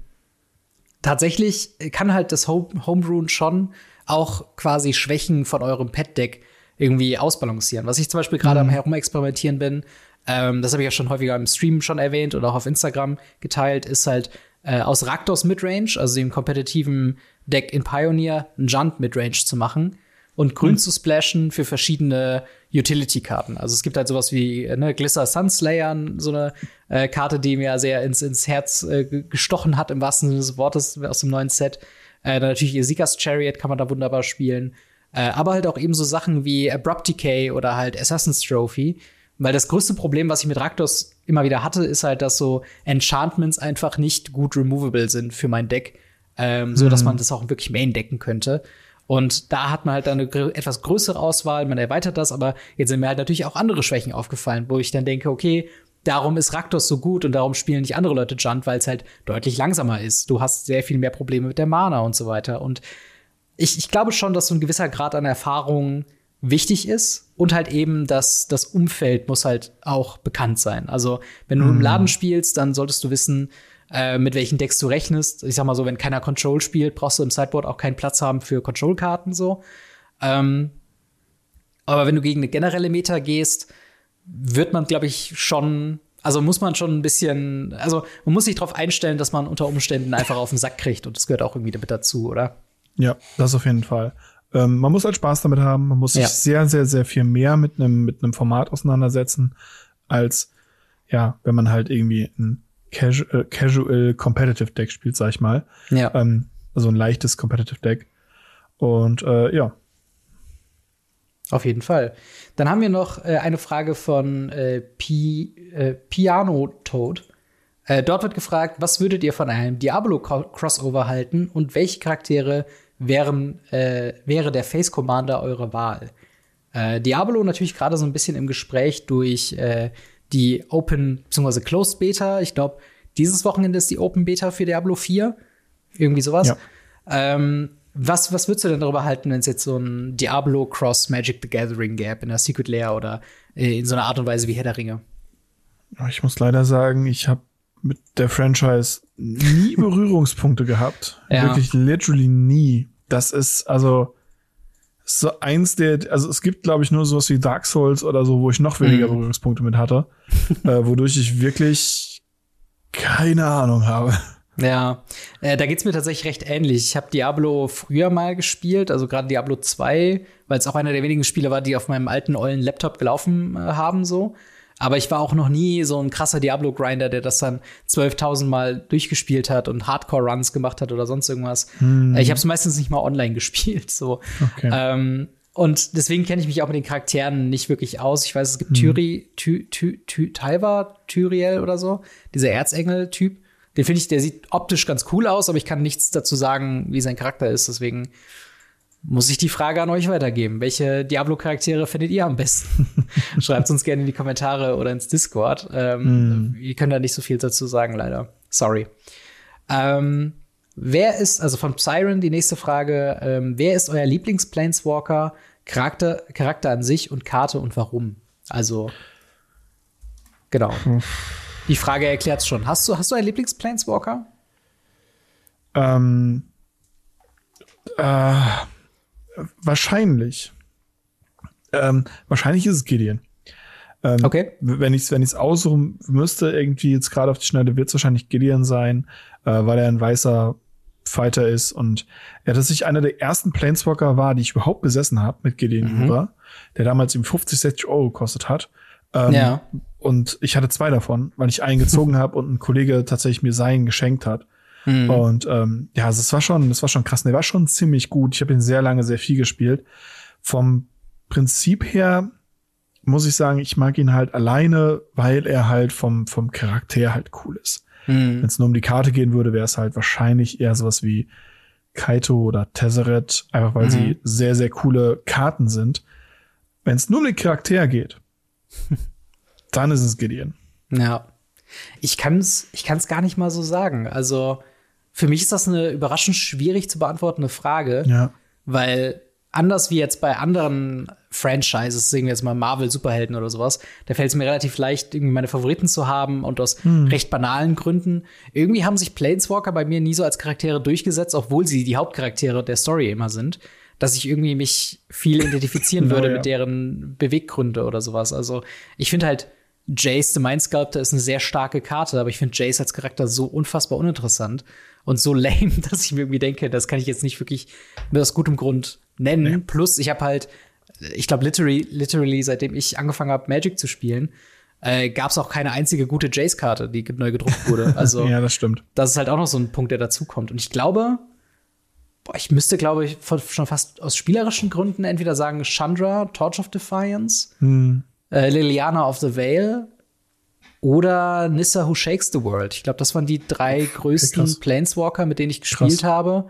tatsächlich kann halt das Home Homebrewen schon auch quasi Schwächen von eurem Pet-Deck irgendwie ausbalancieren. Was ich zum Beispiel gerade mhm. am Herumexperimentieren bin, ähm, das habe ich ja schon häufiger im Stream schon erwähnt oder auch auf Instagram geteilt, ist halt äh, aus Raktos Midrange, also dem kompetitiven Deck in Pioneer, ein Junt Midrange zu machen und grün mhm. zu splashen für verschiedene Utility-Karten. Also es gibt halt sowas wie äh, ne, Glisser Sunslayer, so eine äh, Karte, die mir sehr ins, ins Herz äh, gestochen hat, im wahrsten Sinne des Wortes aus dem neuen Set. Äh, dann natürlich Isikas Chariot kann man da wunderbar spielen. Äh, aber halt auch eben so Sachen wie Abrupt Decay oder halt Assassin's Trophy, weil das größte Problem, was ich mit Raktos immer wieder hatte, ist halt, dass so Enchantments einfach nicht gut removable sind für mein Deck, ähm, so dass mhm. man das auch wirklich main decken könnte. Und da hat man halt eine etwas größere Auswahl, man erweitert das, aber jetzt sind mir halt natürlich auch andere Schwächen aufgefallen, wo ich dann denke, okay, darum ist Raktos so gut und darum spielen nicht andere Leute Junt, weil es halt deutlich langsamer ist. Du hast sehr viel mehr Probleme mit der Mana und so weiter. Und ich, ich glaube schon, dass so ein gewisser Grad an Erfahrung wichtig ist und halt eben, dass das Umfeld muss halt auch bekannt sein. Also wenn du mm. im Laden spielst, dann solltest du wissen, äh, mit welchen Decks du rechnest. Ich sag mal so, wenn keiner Control spielt, brauchst du im Sideboard auch keinen Platz haben für Control-Karten so. Ähm, aber wenn du gegen eine generelle Meta gehst, wird man, glaube ich, schon also muss man schon ein bisschen, also man muss sich darauf einstellen, dass man unter Umständen einfach auf den Sack kriegt und das gehört auch irgendwie damit dazu, oder? Ja, das auf jeden Fall. Ähm, man muss halt Spaß damit haben. Man muss sich ja. sehr, sehr, sehr viel mehr mit einem mit einem Format auseinandersetzen, als ja, wenn man halt irgendwie ein Casual, äh, Casual Competitive Deck spielt, sag ich mal. Ja. Ähm, also ein leichtes Competitive Deck. Und äh, ja. Auf jeden Fall. Dann haben wir noch äh, eine Frage von äh, Pi, äh, Piano Toad. Äh, dort wird gefragt, was würdet ihr von einem Diablo-Crossover halten und welche Charaktere wären, äh, wäre der Face Commander eure Wahl. Äh, Diablo natürlich gerade so ein bisschen im Gespräch durch äh, die Open bzw. Closed Beta. Ich glaube, dieses Wochenende ist die Open Beta für Diablo 4. Irgendwie sowas. Ja. Ähm, was, was würdest du denn darüber halten, wenn es jetzt so ein Diablo Cross Magic the Gathering gäbe in der Secret Lair oder äh, in so einer Art und Weise wie Herr der Ringe? Ich muss leider sagen, ich habe mit der Franchise nie Berührungspunkte gehabt. Ja. Wirklich literally nie. Das ist also so eins der, also es gibt, glaube ich, nur sowas wie Dark Souls oder so, wo ich noch weniger mhm. Berührungspunkte mit hatte, äh, wodurch ich wirklich keine Ahnung habe. Ja, äh, da geht's mir tatsächlich recht ähnlich. Ich habe Diablo früher mal gespielt, also gerade Diablo 2, weil es auch einer der wenigen Spiele war, die auf meinem alten ollen Laptop gelaufen äh, haben so. Aber ich war auch noch nie so ein krasser Diablo-Grinder, der das dann 12.000 Mal durchgespielt hat und Hardcore-Runs gemacht hat oder sonst irgendwas. Hm. Ich habe es meistens nicht mal online gespielt. So. Okay. Ähm, und deswegen kenne ich mich auch mit den Charakteren nicht wirklich aus. Ich weiß, es gibt hm. Tyri, Ty, Ty, Ty, Tyva, Tyriel oder so, dieser Erzengel-Typ. Den finde ich, der sieht optisch ganz cool aus, aber ich kann nichts dazu sagen, wie sein Charakter ist. Deswegen muss ich die Frage an euch weitergeben. Welche Diablo-Charaktere findet ihr am besten? Schreibt uns gerne in die Kommentare oder ins Discord. Ähm, mm. Wir können da nicht so viel dazu sagen, leider. Sorry. Ähm, wer ist, also von Siren die nächste Frage, ähm, wer ist euer Lieblings-Planeswalker, Charakter, Charakter an sich und Karte und warum? Also, genau. Hm. Die Frage erklärt schon. Hast du, hast du einen Lieblings-Planeswalker? Ähm, äh wahrscheinlich. Ähm, wahrscheinlich ist es Gideon. Ähm, okay. Wenn ich es wenn ich's aussuchen müsste, irgendwie jetzt gerade auf die Schnelle, wird es wahrscheinlich Gideon sein, äh, weil er ein weißer Fighter ist und er tatsächlich einer der ersten Planeswalker war, die ich überhaupt besessen habe mit Gideon mhm. der damals ihm 50, 60 Euro gekostet hat. Ähm, ja. Und ich hatte zwei davon, weil ich einen gezogen habe und ein Kollege tatsächlich mir seinen geschenkt hat. Mhm. Und ähm, ja, also es war schon, das war schon krass. Der war schon ziemlich gut. Ich habe ihn sehr lange, sehr viel gespielt. Vom Prinzip her muss ich sagen, ich mag ihn halt alleine, weil er halt vom, vom Charakter halt cool ist. Mhm. Wenn es nur um die Karte gehen würde, wäre es halt wahrscheinlich eher sowas wie Kaito oder Tesseret, einfach weil mhm. sie sehr, sehr coole Karten sind. Wenn es nur um den Charakter geht, dann ist es Gideon. Ja. Ich kann es ich kann's gar nicht mal so sagen. Also, für mich ist das eine überraschend schwierig zu beantwortende Frage, ja. weil anders wie jetzt bei anderen Franchises, sehen wir jetzt mal Marvel Superhelden oder sowas, da fällt es mir relativ leicht, irgendwie meine Favoriten zu haben und aus hm. recht banalen Gründen. Irgendwie haben sich Planeswalker bei mir nie so als Charaktere durchgesetzt, obwohl sie die Hauptcharaktere der Story immer sind, dass ich irgendwie mich viel identifizieren genau, würde ja. mit deren Beweggründe oder sowas. Also ich finde halt Jace, The Mind Sculptor, ist eine sehr starke Karte, aber ich finde Jace als Charakter so unfassbar uninteressant und so lame, dass ich mir irgendwie denke, das kann ich jetzt nicht wirklich mit aus gutem Grund nennen. Nee. Plus, ich habe halt, ich glaube, literally, literally, seitdem ich angefangen habe, Magic zu spielen, äh, gab es auch keine einzige gute Jace-Karte, die neu gedruckt wurde. Also, ja, das stimmt. Das ist halt auch noch so ein Punkt, der dazukommt. Und ich glaube, boah, ich müsste, glaube ich, schon fast aus spielerischen Gründen entweder sagen Chandra, Torch of Defiance, hm. äh, Liliana of the Veil oder Nissa Who Shakes the World. Ich glaube, das waren die drei größten Krass. Planeswalker, mit denen ich gespielt Krass. habe.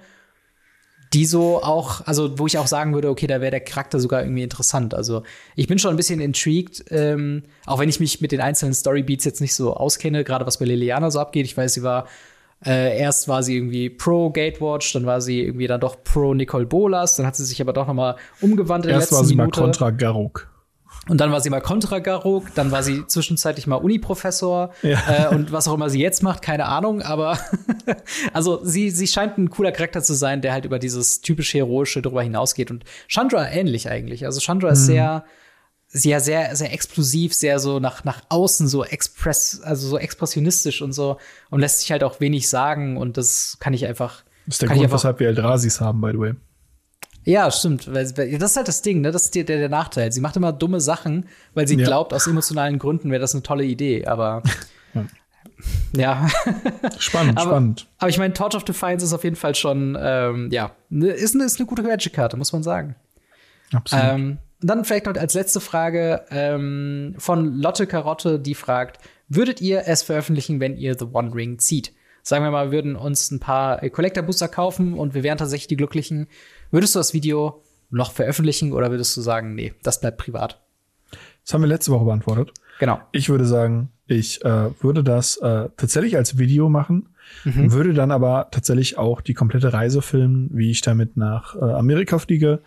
Die so auch, also wo ich auch sagen würde, okay, da wäre der Charakter sogar irgendwie interessant. Also ich bin schon ein bisschen intrigued, ähm, auch wenn ich mich mit den einzelnen Storybeats jetzt nicht so auskenne, gerade was bei Liliana so abgeht. Ich weiß, sie war Äh, erst war sie irgendwie pro Gatewatch, dann war sie irgendwie dann doch pro Nicole Bolas, dann hat sie sich aber doch noch mal umgewandelt. Erst war sie Minute. mal kontra Garuk. Und dann war sie mal kontra Garuk, dann war sie zwischenzeitlich mal Uni-Professor ja. äh, und was auch immer sie jetzt macht, keine Ahnung, aber also sie, sie scheint ein cooler Charakter zu sein, der halt über dieses typisch Heroische drüber hinausgeht und Chandra ähnlich eigentlich. Also Chandra mhm. ist sehr, sehr, sehr, sehr explosiv, sehr so nach, nach außen so express, also so expressionistisch und so und lässt sich halt auch wenig sagen und das kann ich einfach. Das ist der Grund, weshalb wir Eldrasis haben, by the way. Ja, stimmt. Das ist halt das Ding, ne? Das ist der, der Nachteil. Sie macht immer dumme Sachen, weil sie ja. glaubt, aus emotionalen Gründen wäre das eine tolle Idee, aber. ja. Spannend, aber, spannend. Aber ich meine, Torch of Defiance ist auf jeden Fall schon, ähm, ja, ne, ist eine, ist eine gute Magic-Karte, muss man sagen. Absolut. Ähm, dann vielleicht noch als letzte Frage ähm, von Lotte Karotte, die fragt: Würdet ihr es veröffentlichen, wenn ihr The One Ring zieht? Sagen wir mal, wir würden uns ein paar Collector Booster kaufen und wir wären tatsächlich die Glücklichen. Würdest du das Video noch veröffentlichen oder würdest du sagen, nee, das bleibt privat? Das haben wir letzte Woche beantwortet. Genau. Ich würde sagen, ich äh, würde das äh, tatsächlich als Video machen, mhm. würde dann aber tatsächlich auch die komplette Reise filmen, wie ich damit nach äh, Amerika fliege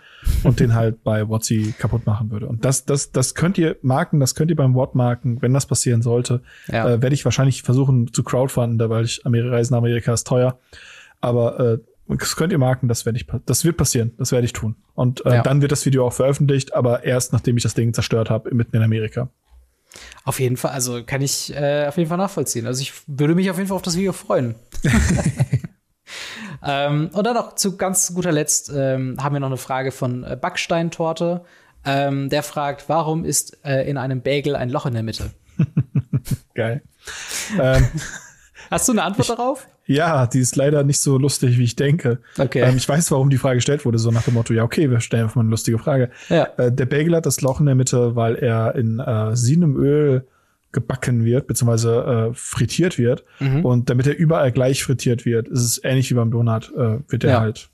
und den halt bei Wotzi kaputt machen würde. Und das, das, das könnt ihr marken, das könnt ihr beim Wort marken, wenn das passieren sollte. Ja. Äh, werde ich wahrscheinlich versuchen zu crowdfunden, weil ich Amerika, Reisen nach Amerika ist teuer. Aber äh, das könnt ihr marken, das werde ich, das wird passieren, das werde ich tun. Und äh, ja. dann wird das Video auch veröffentlicht, aber erst nachdem ich das Ding zerstört habe, mitten in Amerika. Auf jeden Fall, also kann ich äh, auf jeden Fall nachvollziehen. Also ich würde mich auf jeden Fall auf das Video freuen. ähm, und dann noch zu ganz guter Letzt ähm, haben wir noch eine Frage von äh, Backsteintorte. Ähm, der fragt, warum ist äh, in einem Bagel ein Loch in der Mitte? Geil. ähm, Hast du eine Antwort ich, darauf? Ja, die ist leider nicht so lustig, wie ich denke. Okay. Ähm, ich weiß, warum die Frage gestellt wurde, so nach dem Motto, ja, okay, wir stellen einfach mal eine lustige Frage. Ja. Äh, der Bagel hat das Loch in der Mitte, weil er in äh, Öl gebacken wird, beziehungsweise äh, frittiert wird. Mhm. Und damit er überall gleich frittiert wird, ist es ähnlich wie beim Donut, äh, wird er ja. halt,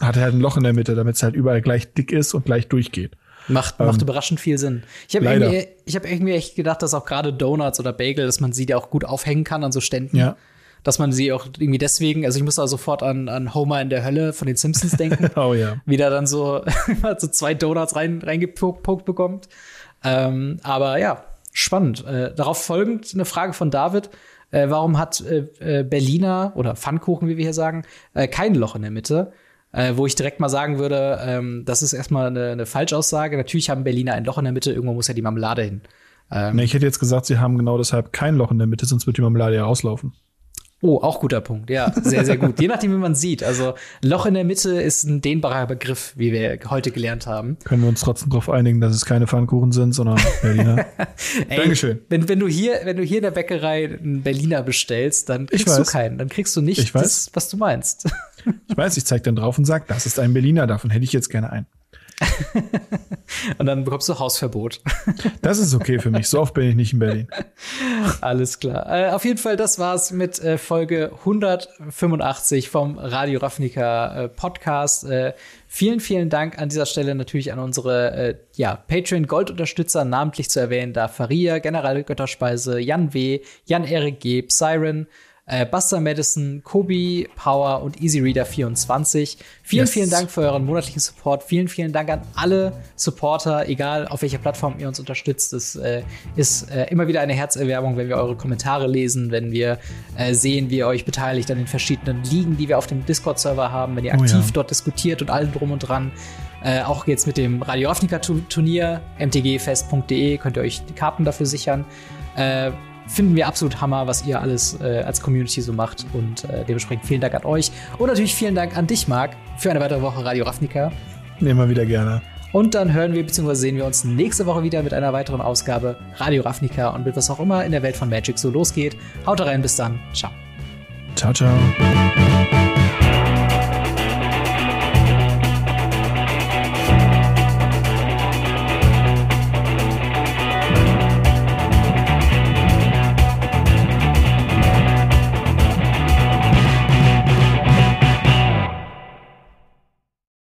hat er halt ein Loch in der Mitte, damit es halt überall gleich dick ist und gleich durchgeht. Macht, macht ähm, überraschend viel Sinn. Ich habe irgendwie, ich hab irgendwie echt gedacht, dass auch gerade Donuts oder Bagel, dass man sie ja auch gut aufhängen kann an so Ständen. Ja. Dass man sie auch irgendwie deswegen, also ich muss da sofort an, an Homer in der Hölle von den Simpsons denken. oh ja. Wie der dann so, so zwei Donuts rein, reingepokt bekommt. Ähm, aber ja, spannend. Äh, darauf folgend eine Frage von David. Äh, warum hat äh, äh Berliner oder Pfannkuchen, wie wir hier sagen, äh, kein Loch in der Mitte? äh, wo ich direkt mal sagen würde, ähm, das ist erstmal eine, eine Falschaussage. Natürlich haben Berliner ein Loch in der Mitte, irgendwo muss ja die Marmelade hin. Ähm, nee, ich hätte jetzt gesagt, sie haben genau deshalb kein Loch in der Mitte, sonst wird die Marmelade ja rauslaufen. Oh, auch guter Punkt. Ja, sehr, sehr gut. Je nachdem, wie man sieht. Also Loch in der Mitte ist ein dehnbarer Begriff, wie wir heute gelernt haben. Können wir uns trotzdem darauf einigen, dass es keine Pfannkuchen sind, sondern Berliner. Ey, Dankeschön. Wenn, wenn, du hier, wenn du hier in der Bäckerei einen Berliner bestellst, dann kriegst du keinen. Dann kriegst du nicht das, was du meinst. Ich weiß, ich zeig dann drauf und sag, das ist ein Berliner, davon hätte ich jetzt gerne einen. und dann bekommst du Hausverbot. das ist okay für mich. So oft bin ich nicht in Berlin. Alles klar. Äh, auf jeden Fall, das war's mit äh, Folge 185 vom Radio Ravnica äh, Podcast. Äh, vielen, vielen Dank an dieser Stelle natürlich an unsere äh, ja, Patreon-Gold-Unterstützer, namentlich zu erwähnen, da Faria, General Götterspeise, Jan W., Jan-Erik G., Siren, äh, Buster Madison, Kobi, Power und EasyReader 24. Vielen, yes. vielen Dank für euren monatlichen Support. Vielen, vielen Dank an alle Supporter, egal auf welcher Plattform ihr uns unterstützt. Es äh, ist äh, immer wieder eine Herzerwärmung, wenn wir eure Kommentare lesen, wenn wir äh, sehen, wie ihr euch beteiligt an den verschiedenen Ligen, die wir auf dem Discord-Server haben, wenn ihr aktiv oh ja. dort diskutiert und allem drum und dran. Äh, auch jetzt mit dem Radio Ravnica Turnier, mtgfest.de, könnt ihr euch die Karten dafür sichern. Äh, finden wir absolut Hammer, was ihr alles äh, als Community so macht. Und äh, dementsprechend vielen Dank an euch. Und natürlich vielen Dank an dich, Marc, für eine weitere Woche Radio Ravnica. Nehmen wir wieder gerne. Und dann hören wir bzw. sehen wir uns nächste Woche wieder mit einer weiteren Ausgabe Radio Ravnica und mit was auch immer in der Welt von Magic so losgeht. Haut rein, bis dann. Ciao. Ciao, ciao.